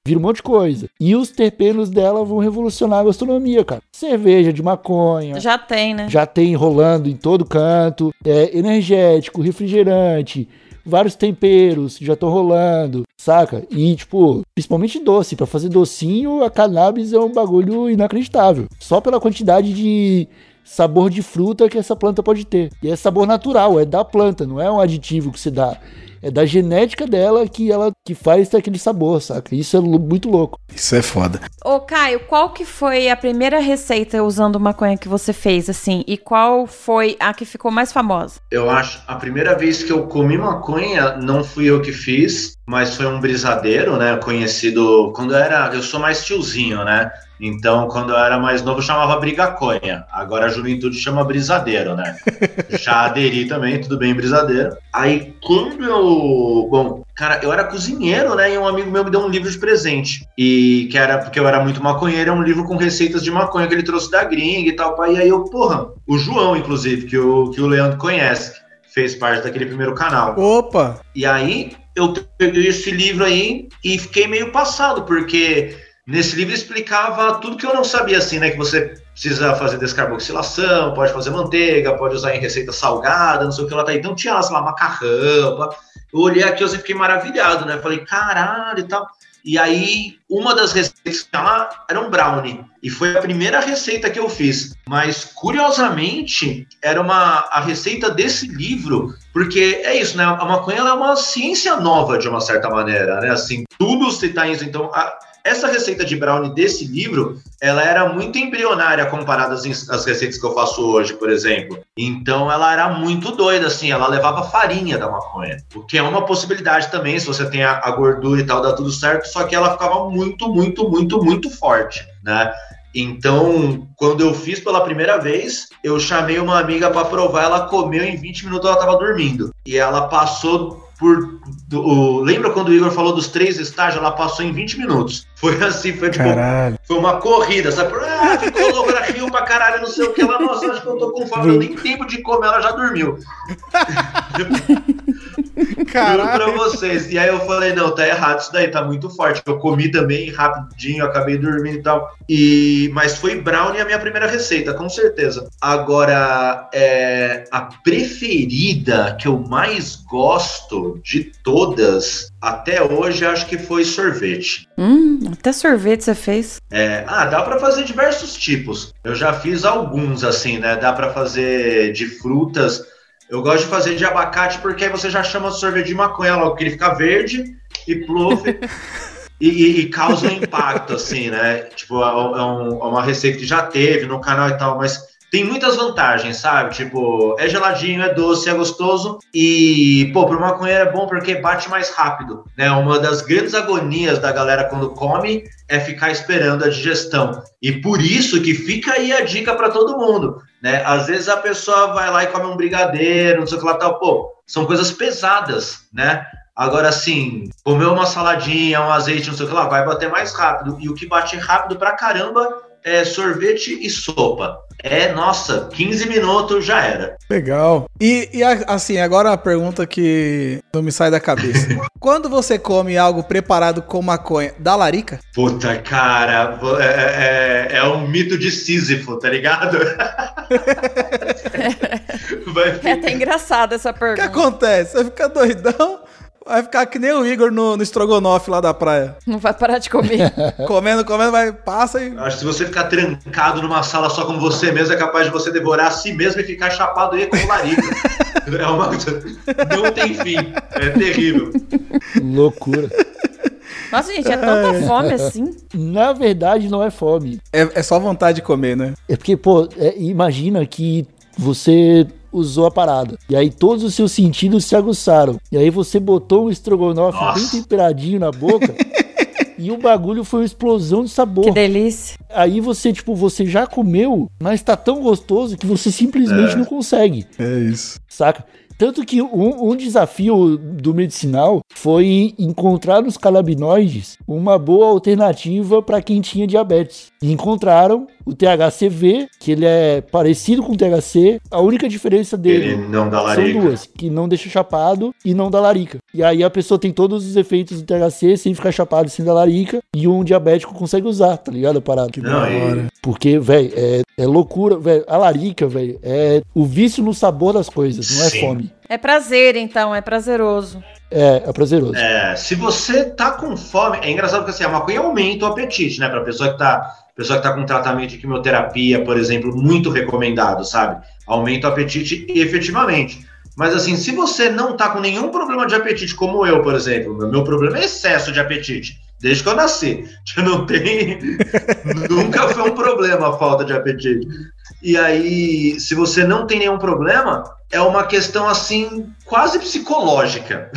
Speaker 5: vira um monte de coisa. E os terpenos dela vão revolucionar a gastronomia, cara. Cerveja de maconha.
Speaker 3: Já tem, né?
Speaker 5: Já tem rolando em todo canto. É energético, refrigerante, vários temperos já estão rolando, saca? E, tipo, principalmente doce. Pra fazer docinho, a cannabis é um bagulho inacreditável. Só pela quantidade de sabor de fruta que essa planta pode ter. E é sabor natural, é da planta, não é um aditivo que se dá. É da genética dela que ela que faz ter aquele sabor, saca? Isso é muito louco.
Speaker 2: Isso é foda.
Speaker 3: Ô, Caio, qual que foi a primeira receita usando maconha que você fez, assim? E qual foi a que ficou mais famosa?
Speaker 6: Eu acho, a primeira vez que eu comi maconha, não fui eu que fiz, mas foi um brisadeiro, né? Conhecido quando eu era. Eu sou mais tiozinho, né? Então, quando eu era mais novo, chamava brigaconha. Agora a juventude chama brisadeiro, né? Já aderi também, tudo bem, brisadeiro. Aí, quando eu. Bom, cara, eu era cozinheiro, né? E um amigo meu me deu um livro de presente. E que era, porque eu era muito maconheiro, é um livro com receitas de maconha que ele trouxe da gringa e tal. E aí eu, porra, o João, inclusive, que o, que o Leandro conhece, fez parte daquele primeiro canal.
Speaker 2: Opa!
Speaker 6: E aí eu peguei esse livro aí e fiquei meio passado, porque nesse livro explicava tudo que eu não sabia, assim, né? Que você precisa fazer descarboxilação, pode fazer manteiga, pode usar em receita salgada, não sei o que lá tá. Então tinha, sei lá, macarrão. Eu olhei aqui e fiquei maravilhado, né? Falei, caralho e tal. E aí, uma das receitas que tinha lá era um brownie. E foi a primeira receita que eu fiz. Mas, curiosamente, era uma a receita desse livro, porque é isso, né? A maconha é uma ciência nova, de uma certa maneira, né? Assim, tudo se tá isso. Então, a- essa receita de brownie desse livro, ela era muito embrionária comparada às, às receitas que eu faço hoje, por exemplo. Então, ela era muito doida, assim, ela levava farinha da maconha. O que é uma possibilidade também, se você tem a, a gordura e tal, dá tudo certo, só que ela ficava muito, muito, muito, muito forte, né? Então, quando eu fiz pela primeira vez, eu chamei uma amiga para provar, ela comeu em 20 minutos ela tava dormindo. E ela passou por. do- o- lembra quando o Igor falou dos três estágios? Ela passou em 20 minutos. Foi assim, foi tipo.
Speaker 2: Caralho.
Speaker 6: Foi uma corrida, sabe? Ah, ficou louco, ela riu pra caralho, não sei o que. Ela, nossa, acho que eu tô com fome, não tem tempo de comer, ela já dormiu. Juro pra vocês. E aí eu falei, não, tá errado isso daí, tá muito forte. Eu comi também rapidinho, acabei dormindo e tal. E... Mas foi brownie a minha primeira receita, com certeza. Agora, é... a preferida que eu mais gosto de todas, até hoje, acho que foi sorvete.
Speaker 3: Hum, até sorvete você fez.
Speaker 6: É, ah, dá pra fazer diversos tipos. Eu já fiz alguns assim, né? Dá pra fazer de frutas. Eu gosto de fazer de abacate porque aí você já chama de sorvete de maconha logo, que ele fica verde e plove e, e- e causa um impacto, assim, né? Tipo, é, é um- é uma receita que já teve no canal e tal, mas tem muitas vantagens, sabe? Tipo, é geladinho, é doce, é gostoso e, pô, pro maconheiro é bom porque bate mais rápido, né? Uma das grandes agonias da galera quando come é ficar esperando a digestão. E por isso que fica aí a dica para todo mundo, né? Às vezes a pessoa vai lá e come um brigadeiro, não sei o que lá tal, pô, são coisas pesadas, né? Agora, assim, comer uma saladinha, um azeite, não sei o que lá, vai bater mais rápido. E o que bate rápido pra caramba é sorvete e sopa. É, nossa, 15 minutos já era.
Speaker 2: Legal. E, e assim, agora a pergunta que não me sai da cabeça. Quando você come algo preparado com maconha, dá larica?
Speaker 6: Puta, cara, vo- é, é- é um mito de Sísifo, tá ligado? Vai
Speaker 3: É até engraçada essa
Speaker 2: O que
Speaker 3: pergunta.
Speaker 2: acontece? Você fica doidão, vai ficar que nem o Igor no, no estrogonofe lá da praia.
Speaker 3: Não vai parar de comer.
Speaker 2: Comendo, comendo, vai, passa e.
Speaker 6: Acho que se você ficar trancado numa sala só com você mesmo, é capaz de você devorar a si mesmo e ficar chapado aí com larica. É uma Não tem fim. É terrível.
Speaker 5: Loucura.
Speaker 3: Nossa, gente, é tanta fome assim.
Speaker 5: Na verdade, não é fome.
Speaker 2: É, é só vontade de comer, né?
Speaker 5: É porque, pô, é, imagina que você usou a parada. E aí todos os seus sentidos se aguçaram. E aí você botou um estrogonofe
Speaker 6: Nossa.
Speaker 5: bem temperadinho na boca. e o bagulho foi uma explosão de sabor.
Speaker 3: Que delícia.
Speaker 5: Aí você, tipo, você já comeu, mas tá tão gostoso que você simplesmente
Speaker 6: É.
Speaker 5: não consegue.
Speaker 2: É isso.
Speaker 5: Saca? Tanto que um, um desafio do medicinal foi encontrar nos calabinoides uma boa alternativa para quem tinha diabetes. E encontraram o THCV, que ele é parecido com o THC, a única diferença dele
Speaker 6: Ele não dá
Speaker 5: são
Speaker 6: larica.
Speaker 5: duas, que não deixa chapado e não dá larica. E aí a pessoa tem todos os efeitos do THC sem ficar chapado e sem dar larica, e um diabético consegue usar, tá ligado? A parada.
Speaker 2: Que
Speaker 6: Não, e-.
Speaker 5: Porque, velho, é, é loucura, velho. A larica, velho, é o vício no sabor das coisas, não é
Speaker 6: Sim.
Speaker 5: fome.
Speaker 3: É prazer, então, é prazeroso.
Speaker 5: É, é prazeroso.
Speaker 6: É, se você tá com fome, é engraçado porque assim, a maconha aumenta o apetite, né? Pra pessoa que tá, pessoa que tá com tratamento de quimioterapia, por exemplo, muito recomendado, sabe? Aumenta o apetite efetivamente. Mas assim, se você não tá com nenhum problema de apetite, como eu, por exemplo, meu- meu problema é excesso de apetite. Desde que eu nasci. Já não tem. Nunca foi um problema a falta de apetite. E aí, se você não tem nenhum problema, é uma questão assim, quase psicológica.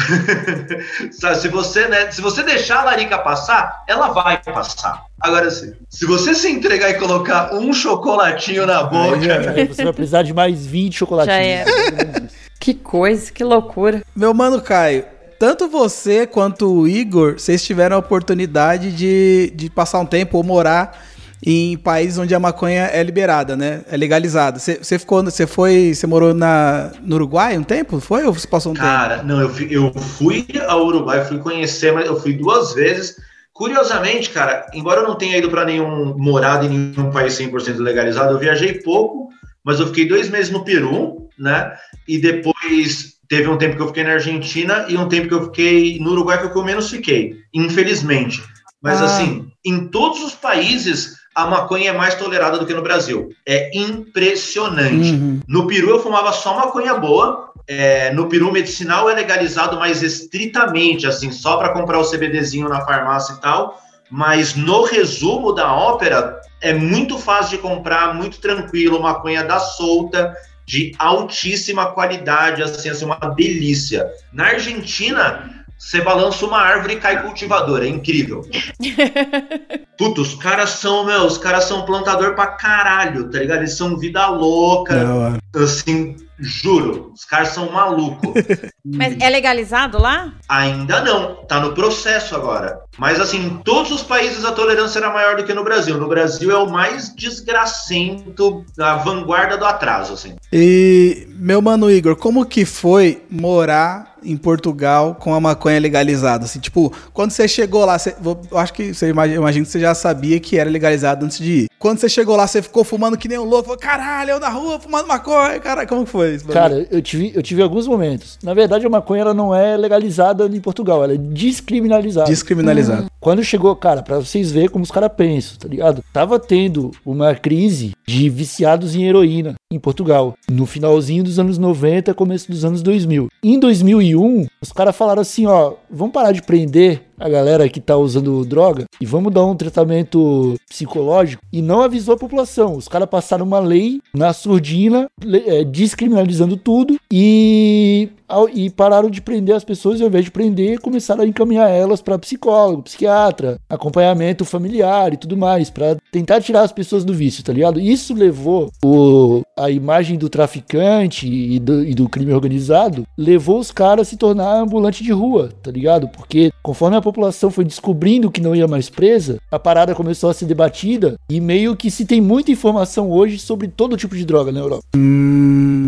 Speaker 6: Sabe, se você, né, se você deixar a larica passar, ela vai passar. Agora, se, se você se entregar e colocar um chocolatinho na boca,
Speaker 5: Aí você vai precisar de mais 20 chocolatinhos.
Speaker 3: Já era. Que coisa, que loucura.
Speaker 2: Meu mano Caio, tanto você quanto o Igor, vocês tiveram a oportunidade de, de passar um tempo ou morar em países onde a maconha é liberada, né? É legalizada. Você ficou, você foi, você morou na, no Uruguai um tempo? Foi ou você passou um tempo?
Speaker 6: Cara, não, eu fui, eu fui ao Uruguai, fui conhecer, mas eu fui duas vezes. Curiosamente, cara, embora eu não tenha ido para nenhum morado em nenhum país 100% legalizado, eu viajei pouco, mas eu fiquei dois meses no Peru, né? E depois teve um tempo que eu fiquei na Argentina e um tempo que eu fiquei no Uruguai, que é que eu menos fiquei, infelizmente. Mas
Speaker 2: Ah.
Speaker 6: assim, em todos os países a maconha é mais tolerada do que no Brasil. É impressionante.
Speaker 2: Uhum.
Speaker 6: No Peru eu fumava só maconha boa. É, no Peru medicinal é legalizado mais estritamente, assim, só para comprar o CBDzinho na farmácia e tal. Mas no resumo da ópera é muito fácil de comprar, muito tranquilo, maconha da solta, de altíssima qualidade, assim, assim, uma delícia. Na Argentina, você balança uma árvore e cai cultivador, é incrível. Puta, os caras são, meu, os caras são plantador pra caralho, tá ligado? Eles são vida louca
Speaker 2: hora.
Speaker 6: assim, Juro, os caras são malucos.
Speaker 3: Mas é legalizado lá?
Speaker 6: Ainda não, tá no processo agora. Mas assim, em todos os países a tolerância era maior do que no Brasil. No Brasil é o mais desgracento, a vanguarda do atraso, assim.
Speaker 2: E, meu mano Igor, como que foi morar em Portugal com a maconha legalizada? Assim, tipo, quando você chegou lá, você- vou- eu acho que você imagina, imagino que você já sabia que era legalizado antes de ir. Quando você chegou lá, você ficou fumando que nem um louco, falou, caralho, eu na rua fumando maconha, caralho, como que foi isso?
Speaker 5: Cara, eu tive, eu tive alguns momentos. Na verdade, a maconha ela não é legalizada em Portugal, ela é descriminalizada.
Speaker 2: descriminalizado.
Speaker 5: Quando chegou, cara, pra vocês verem como os caras pensam, tá ligado? Tava tendo uma crise de viciados em heroína em Portugal, no finalzinho dos anos 90, começo dos anos 2000. Em 2001, os caras falaram assim, ó, vamos parar de prender a galera que tá usando droga e vamos dar um tratamento psicológico e não avisou a população. Os caras passaram uma lei na surdina, é, descriminalizando tudo e, e pararam de prender as pessoas e ao invés de prender, começaram a encaminhar elas para psicólogo, psiquiatra, acompanhamento familiar e tudo mais, para tentar tirar as pessoas do vício, tá ligado? Isso levou o, a imagem do traficante e do, e do crime organizado, levou os caras a se tornar ambulante de rua, tá ligado? Porque conforme a população foi descobrindo que não ia mais presa, a parada começou a ser debatida e meio que se tem muita informação hoje sobre todo tipo de droga na Europa.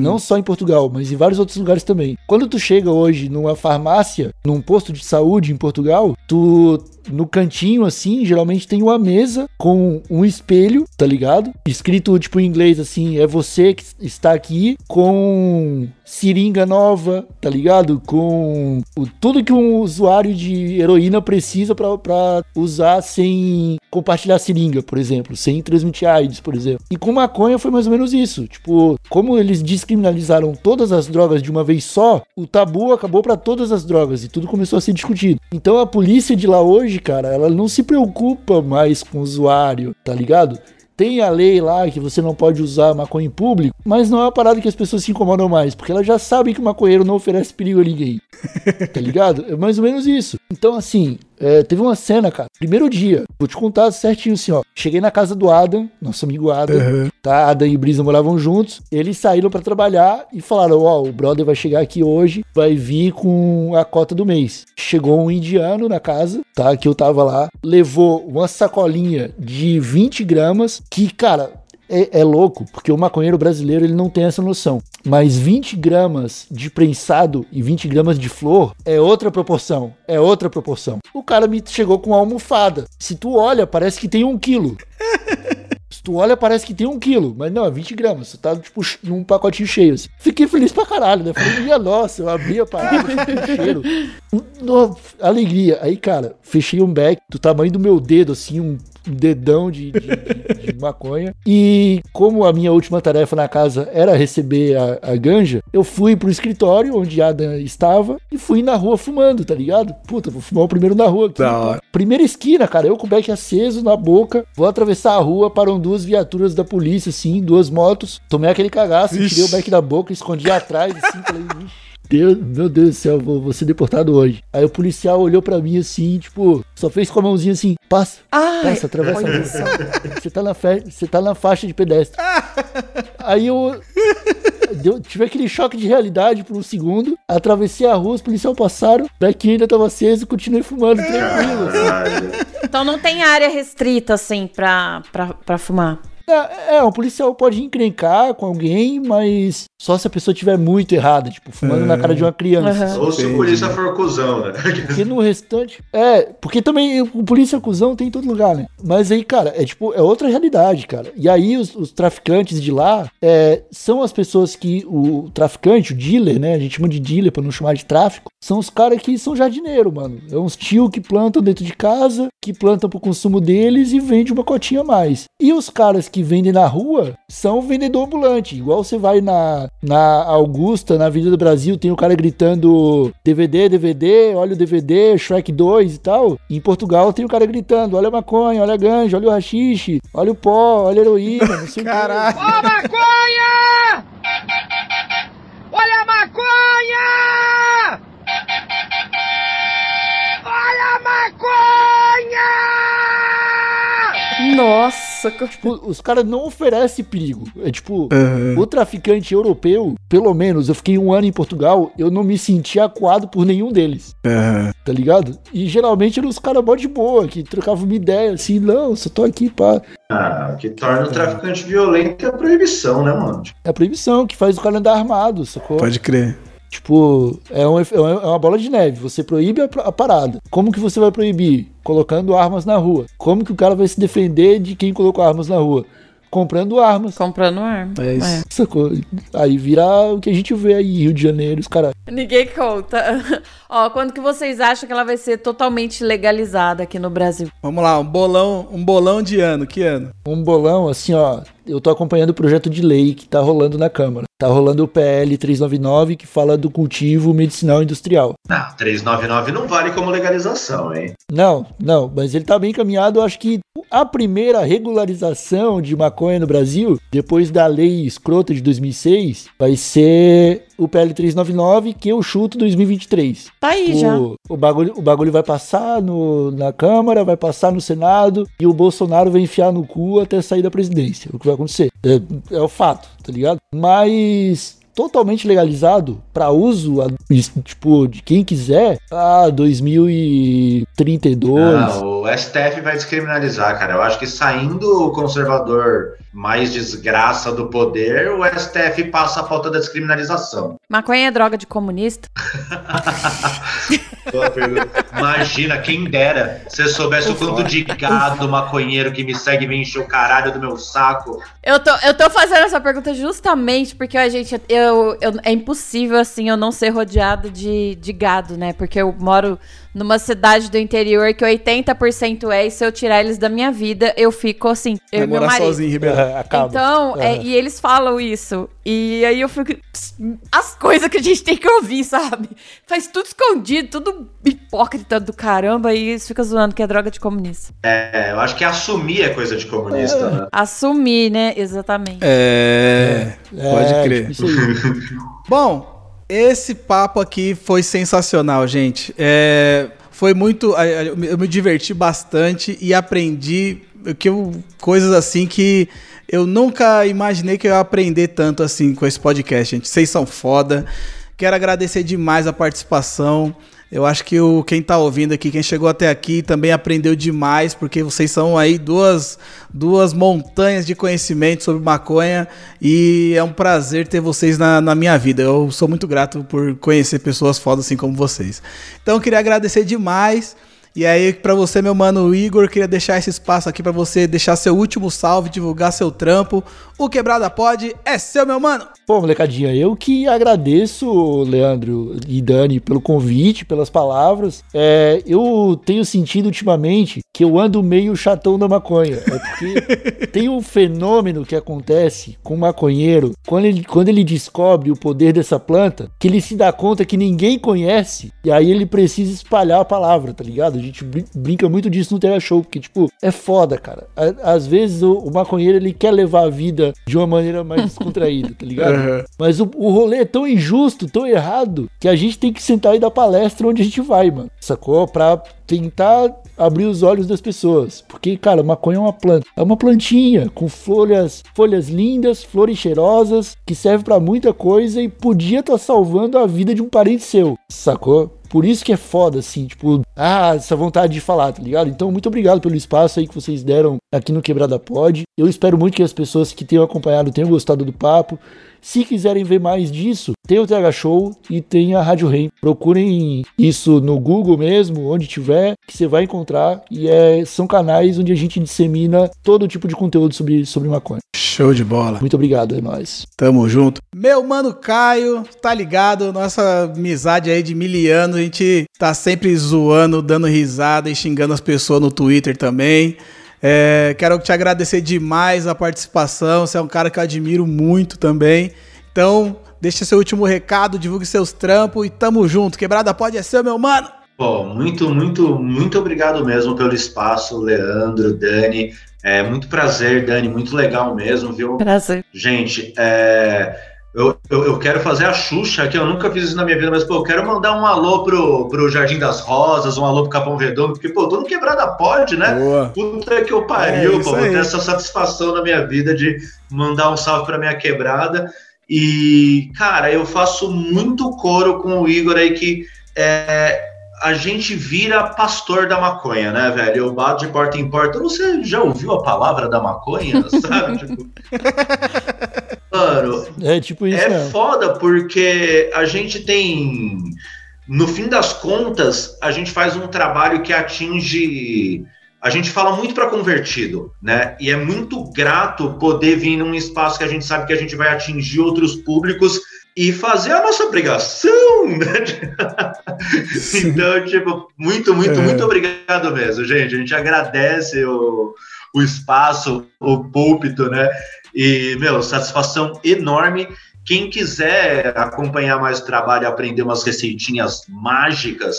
Speaker 5: Não só em Portugal, mas em vários outros lugares também. Quando tu chega hoje numa farmácia, num posto de saúde em Portugal, tu no cantinho assim, geralmente tem uma mesa com um espelho, tá ligado? Escrito tipo em inglês assim, é você que está aqui com seringa nova, tá ligado? Com o- tudo que um usuário de heroína precisa pra usar sem compartilhar seringa, por exemplo, sem transmitir AIDS, por exemplo. E com maconha foi mais ou menos isso. Tipo, como eles descriminalizaram todas as drogas de uma vez só, o tabu acabou pra todas as drogas e tudo começou a ser discutido. Então a polícia de lá hoje, cara, ela não se preocupa mais com o usuário, tá ligado? Tem a lei lá que você não pode usar maconha em público, mas não é uma parada que as pessoas se incomodam mais, porque elas já sabem que o maconheiro não oferece perigo a ninguém. tá ligado? É mais ou menos isso. Então, assim, é, teve uma cena, cara. Primeiro dia, vou te contar certinho assim, ó. Cheguei na casa do Adam, nosso amigo Adam, tá? Adam e Brisa moravam juntos. Eles saíram pra trabalhar e falaram: Ó, o brother vai chegar aqui hoje, vai vir com a cota do mês. Chegou um indiano na casa, tá? Que eu tava lá, levou uma sacolinha de 20 gramas, que, cara, é, é louco, porque o maconheiro brasileiro ele não tem essa noção. Mas 20 gramas de prensado e 20 gramas de flor é outra proporção. É outra proporção. O cara me chegou com uma almofada. Se tu olha, parece que tem um quilo. Se tu olha, parece que tem um quilo, mas não, é 20 gramas. Você tá, tipo, num pacotinho cheio. Assim. Fiquei feliz pra caralho, né? Falei, minha nossa, eu abri a parada, um cheiro. No- alegria. Aí, cara, fechei um beck do tamanho do meu dedo, assim, um dedão de, de- de- de maconha. E como a minha última tarefa na casa era receber a, a ganja, eu fui pro escritório onde Adam estava e fui na rua fumando, tá ligado? Puta, vou fumar o primeiro na rua aqui.
Speaker 2: Da hora.
Speaker 5: Primeira esquina, cara, eu com o beck aceso na boca, vou atravessar a rua, param duas viaturas da polícia, assim, duas motos. Tomei aquele cagaço,
Speaker 2: Ixi.
Speaker 5: tirei o beck da boca, escondi atrás, assim, falei, "Ixi, Deus, meu Deus do céu, vou, vou ser deportado hoje. Aí o policial olhou pra mim assim, tipo, só fez com a mãozinha assim, passa,
Speaker 3: Ai,
Speaker 5: passa, atravessa a rua. Você tá na, fe... você tá na faixa de pedestre. Aí eu deu- tive aquele choque de realidade por um segundo, atravessei a rua, os policiais passaram, beck ainda tava aceso, continuei fumando tranquilo. assim.
Speaker 3: Então não tem área restrita, assim, pra, pra, pra fumar.
Speaker 5: É, é, um policial pode encrencar com alguém, mas só se a pessoa estiver muito errada, tipo, fumando na cara de uma criança.
Speaker 3: Aham.
Speaker 6: Ou se o polícia for cuzão, né?
Speaker 5: Porque no restante. É, porque também o polícia cuzão tem em todo lugar, né? Mas aí, cara, é tipo, é outra realidade, cara. E aí os, os traficantes de lá é, são as pessoas que. O traficante, o dealer, né? A gente chama de dealer pra não chamar de tráfico. São os caras que são jardineiro, mano. É uns tio que plantam dentro de casa, que plantam pro consumo deles e vende uma cotinha a mais. E os caras que vendem na rua são vendedor ambulante. Igual você vai na, na Augusta, na Avenida do Brasil, tem o cara gritando DVD, DVD, olha o DVD, Shrek 2 e tal. Em Portugal tem o cara gritando, olha a maconha, olha a ganja, olha o rachixe, olha o pó, olha a heroína, não sei o.
Speaker 2: Caralho.
Speaker 4: Ó a maconha! Olha a maconha! Olha a maconha!
Speaker 3: Nossa! Socorro.
Speaker 5: Tipo, os caras não oferecem perigo. É tipo,
Speaker 2: Aham.
Speaker 5: o traficante europeu, pelo menos, eu fiquei um ano em Portugal, eu não me senti acuado por nenhum deles,
Speaker 2: Aham.
Speaker 5: tá ligado? E geralmente eram os caras mó de boa, que trocavam uma ideia assim, não, só tô aqui pra.
Speaker 6: Ah, o que torna o traficante violento é a proibição, né, mano?
Speaker 5: É a proibição que faz o cara andar armado, sacou?
Speaker 2: Pode crer.
Speaker 5: Tipo, é, um, efe- é uma bola de neve. Você proíbe a, a parada. Como que você vai proibir? Colocando armas na rua. Como que o cara vai se defender de quem colocou armas na rua? Comprando armas.
Speaker 3: Comprando arma.
Speaker 2: É isso.
Speaker 5: Sacou? Aí vira o que a gente vê aí, Rio de Janeiro, os caras.
Speaker 3: Ninguém conta. Ó, quando que vocês acham que ela vai ser totalmente legalizada aqui no Brasil?
Speaker 2: Vamos lá, um bolão, um bolão de ano. Que ano?
Speaker 5: Um bolão, assim, ó. Eu tô acompanhando o projeto de lei que tá rolando na Câmara. Tá rolando o PL 399, que fala do cultivo medicinal industrial.
Speaker 6: Não, 399 não vale como legalização, hein?
Speaker 5: Não, não, mas ele tá bem encaminhado. Eu acho que a primeira regularização de maconha no Brasil, depois da lei escrota de 2006, vai ser o PL 399, que eu chuto 2023.
Speaker 3: Tá aí já.
Speaker 5: O, o, bagulho, o bagulho vai passar no, na Câmara, vai passar no Senado e o Bolsonaro vai enfiar no cu até sair da presidência. É O que vai acontecer. É, é o fato, tá ligado? Mas totalmente legalizado para uso, a- tipo, de quem quiser, ah, 2032.
Speaker 6: Ah, o STF vai descriminalizar, cara. Eu acho que saindo o conservador mais desgraça do poder, o STF passa a pauta da descriminalização.
Speaker 3: Maconha é droga de comunista?
Speaker 6: Imagina, quem dera se eu soubesse o quanto de gado maconheiro que me segue me enche o caralho do meu saco.
Speaker 3: Eu tô, eu tô fazendo essa pergunta justamente porque, ó, gente, eu, eu- é impossível, assim, eu não ser rodeada de, de gado, né? Porque eu moro numa cidade do interior que 80% é, e se eu tirar eles da minha vida, eu fico assim, eu
Speaker 2: Vai
Speaker 3: e
Speaker 2: morar sozinho em Ribeirão.
Speaker 5: É, acaba.
Speaker 3: Então, é,
Speaker 5: Aham.
Speaker 3: e eles falam isso. E aí eu fico. As coisas que a gente tem que ouvir, sabe? Faz tudo escondido, tudo hipócrita do caramba, e eles ficam zoando que é droga de comunista.
Speaker 6: É, eu acho que assumir é coisa de comunista, né?
Speaker 3: Assumir, né? Exatamente.
Speaker 2: É, pode
Speaker 5: É,
Speaker 2: crer.
Speaker 5: tipo isso aí.
Speaker 2: Bom, esse papo aqui foi sensacional, gente. É, foi muito. Eu me diverti bastante e aprendi que eu- coisas assim que eu nunca imaginei que eu ia aprender tanto assim com esse podcast, gente. Vocês são foda. Quero agradecer demais a participação. Eu acho que o, quem tá ouvindo aqui, quem chegou até aqui, também aprendeu demais, porque vocês são aí duas, duas montanhas de conhecimento sobre maconha e é um prazer ter vocês na, na minha vida. Eu sou muito grato por conhecer pessoas fodas assim como vocês. Então eu queria agradecer demais. E aí, pra você, meu mano Igor, queria deixar esse espaço aqui pra você deixar seu último salve, divulgar seu trampo. O Quebrada Pode é seu, meu mano.
Speaker 5: Pô, molecadinha, eu que agradeço, Leandro e Dani, pelo convite, pelas palavras. É, eu tenho sentido ultimamente que eu ando meio chatão da maconha. É porque tem um fenômeno que acontece com o maconheiro quando ele, quando ele descobre o poder dessa planta, que ele se dá conta que ninguém conhece, e aí ele precisa espalhar a palavra, tá ligado? A gente brin- brinca muito disso no Terra Show, porque, tipo, é foda, cara. Às vezes o, o maconheiro ele quer levar a vida de uma maneira mais descontraída, tá ligado?
Speaker 2: Uhum.
Speaker 5: Mas o, o rolê é tão injusto, tão errado, que a gente tem que sentar e dar palestra onde a gente vai, mano. Sacou? Pra tentar abrir os olhos das pessoas. Porque, cara, maconha é uma planta. É uma plantinha com folhas, folhas lindas, flores cheirosas, que serve pra muita coisa e podia estar salvando a vida de um parente seu. Sacou? Por isso que é foda, assim, tipo, ah, essa vontade de falar, tá ligado? Então, muito obrigado pelo espaço aí que vocês deram aqui no Quebrada Pod. Eu espero muito que as pessoas que tenham acompanhado tenham gostado do papo. Se quiserem ver mais disso, tem o TH Show e tem a Rádio Rei. Procurem isso no Google mesmo, onde tiver, que você vai encontrar. E é, são canais onde a gente dissemina todo tipo de conteúdo sobre, sobre maconha.
Speaker 2: Show de bola.
Speaker 5: Muito obrigado, é nóis.
Speaker 2: Tamo junto. Meu mano Caio, tá ligado? Nossa amizade aí de mil anos, a gente tá sempre zoando, dando risada e xingando as pessoas no Twitter também. É, quero te agradecer demais a participação. Você é um cara que eu admiro muito também. Então, deixa seu último recado, divulgue seus trampos e tamo junto. Quebrada pode é seu, meu mano.
Speaker 6: Pô, muito, muito, muito obrigado mesmo pelo espaço, Leandro, Dani. É muito prazer, Dani, muito legal mesmo, viu?
Speaker 3: Prazer.
Speaker 6: Gente, é, Eu, eu, eu quero fazer a Xuxa, que eu nunca fiz isso na minha vida, mas, pô, eu quero mandar um alô pro, pro Jardim das Rosas, um alô pro Capão Redondo, porque, pô, tô no Quebrada Pode, né?
Speaker 2: Boa.
Speaker 6: Puta que eu
Speaker 2: É
Speaker 6: pariu,
Speaker 2: isso
Speaker 6: pô, vou ter essa satisfação na minha vida de mandar um salve pra minha quebrada. E, cara, eu faço muito coro com o Igor aí que é, a gente vira pastor da maconha, né, velho? Eu bato de porta em porta. Você já ouviu a palavra da maconha, sabe? tipo... Mano,
Speaker 5: É tipo isso
Speaker 6: é
Speaker 5: mesmo.
Speaker 6: foda porque a gente tem. No fim das contas, a gente faz um trabalho que atinge. A gente fala muito para convertido, né? E é muito grato poder vir num espaço que a gente sabe que a gente vai atingir outros públicos e fazer a nossa obrigação, né? então, tipo, muito, muito,
Speaker 2: É.
Speaker 6: muito obrigado mesmo, gente. A gente agradece o, o espaço, o púlpito, né? E, meu, satisfação enorme. Quem quiser acompanhar mais o trabalho e aprender umas receitinhas mágicas,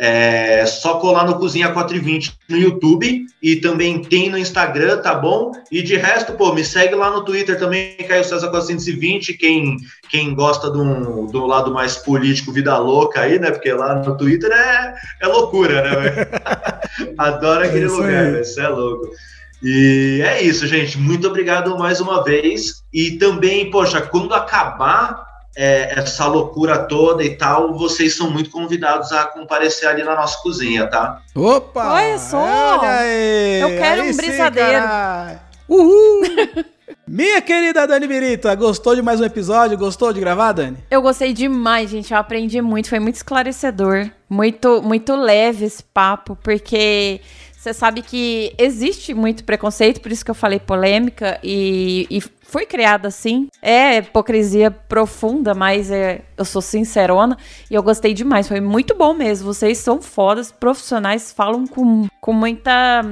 Speaker 6: é só colar no Cozinha 420 no YouTube e também tem no Instagram, tá bom? E de resto, pô, me segue lá no Twitter também, Caio César 420. Quem, quem gosta do, do lado mais político, vida louca aí, né? Porque lá no Twitter é, é loucura, né? Adoro aquele
Speaker 2: É
Speaker 6: lugar, velho. Isso é louco. E é isso, gente. Muito obrigado mais uma vez. E também, poxa, quando acabar é, essa loucura toda e tal, vocês são muito convidados a comparecer ali na nossa cozinha, tá?
Speaker 2: Opa!
Speaker 3: Olha só!
Speaker 2: Olha aí!
Speaker 3: Eu quero
Speaker 2: Aí
Speaker 3: um
Speaker 2: sim,
Speaker 3: brisadeiro.
Speaker 2: caralho. Uhul! Minha querida Dani Birita, gostou de mais um episódio? Gostou de gravar, Dani?
Speaker 3: Eu gostei demais, gente. Eu aprendi muito. Foi muito esclarecedor. Muito, muito leve esse papo, porque você sabe que existe muito preconceito, por isso que eu falei polêmica, e, e foi criada assim. É hipocrisia profunda, mas é, eu sou sincerona e eu gostei demais. Foi muito bom mesmo. Vocês são fodas, profissionais, falam com, com muita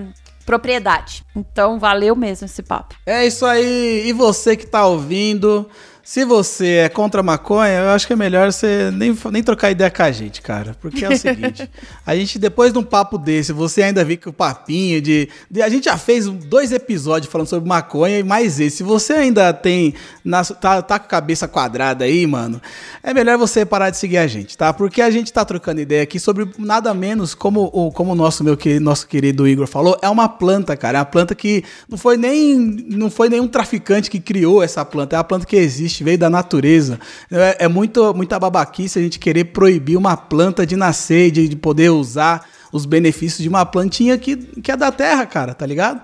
Speaker 3: propriedade. Então, valeu mesmo esse papo.
Speaker 2: É isso aí. E você que tá ouvindo, se você é contra a maconha, eu acho que é melhor você nem, nem trocar ideia com a gente, cara. Porque é o seguinte, a gente, depois de um papo desse, você ainda vê que o papinho de, de- A gente já fez dois episódios falando sobre maconha e mais esse. Se você ainda tem. na- tá, tá com a cabeça quadrada aí, mano, é melhor você parar de seguir a gente, tá? Porque a gente tá trocando ideia aqui sobre nada menos, como o como nosso, meu, que- nosso querido Igor falou, é uma planta, cara. É uma planta que não foi nem. Não foi nenhum traficante que criou essa planta. É uma planta que existe, veio da natureza. É, é muito, muita babaquice a gente querer proibir uma planta de nascer, de, de poder usar os benefícios de uma plantinha que, que é da terra, cara, tá ligado?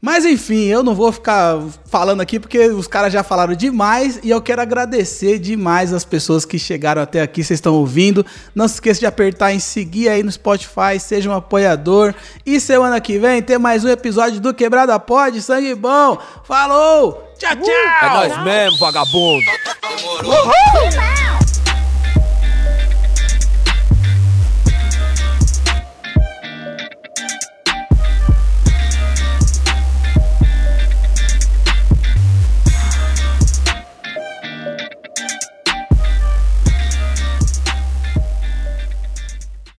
Speaker 2: Mas enfim, eu não vou ficar falando aqui porque os caras já falaram demais e eu quero agradecer demais as pessoas que chegaram até aqui, vocês estão ouvindo. Não se esqueça de apertar em seguir aí no Spotify, seja um apoiador. E semana que vem tem mais um episódio do Quebrada Pod, sangue bom. Falou! Tchau, tchau!
Speaker 4: É nós mesmo, vagabundo.
Speaker 9: Demorou.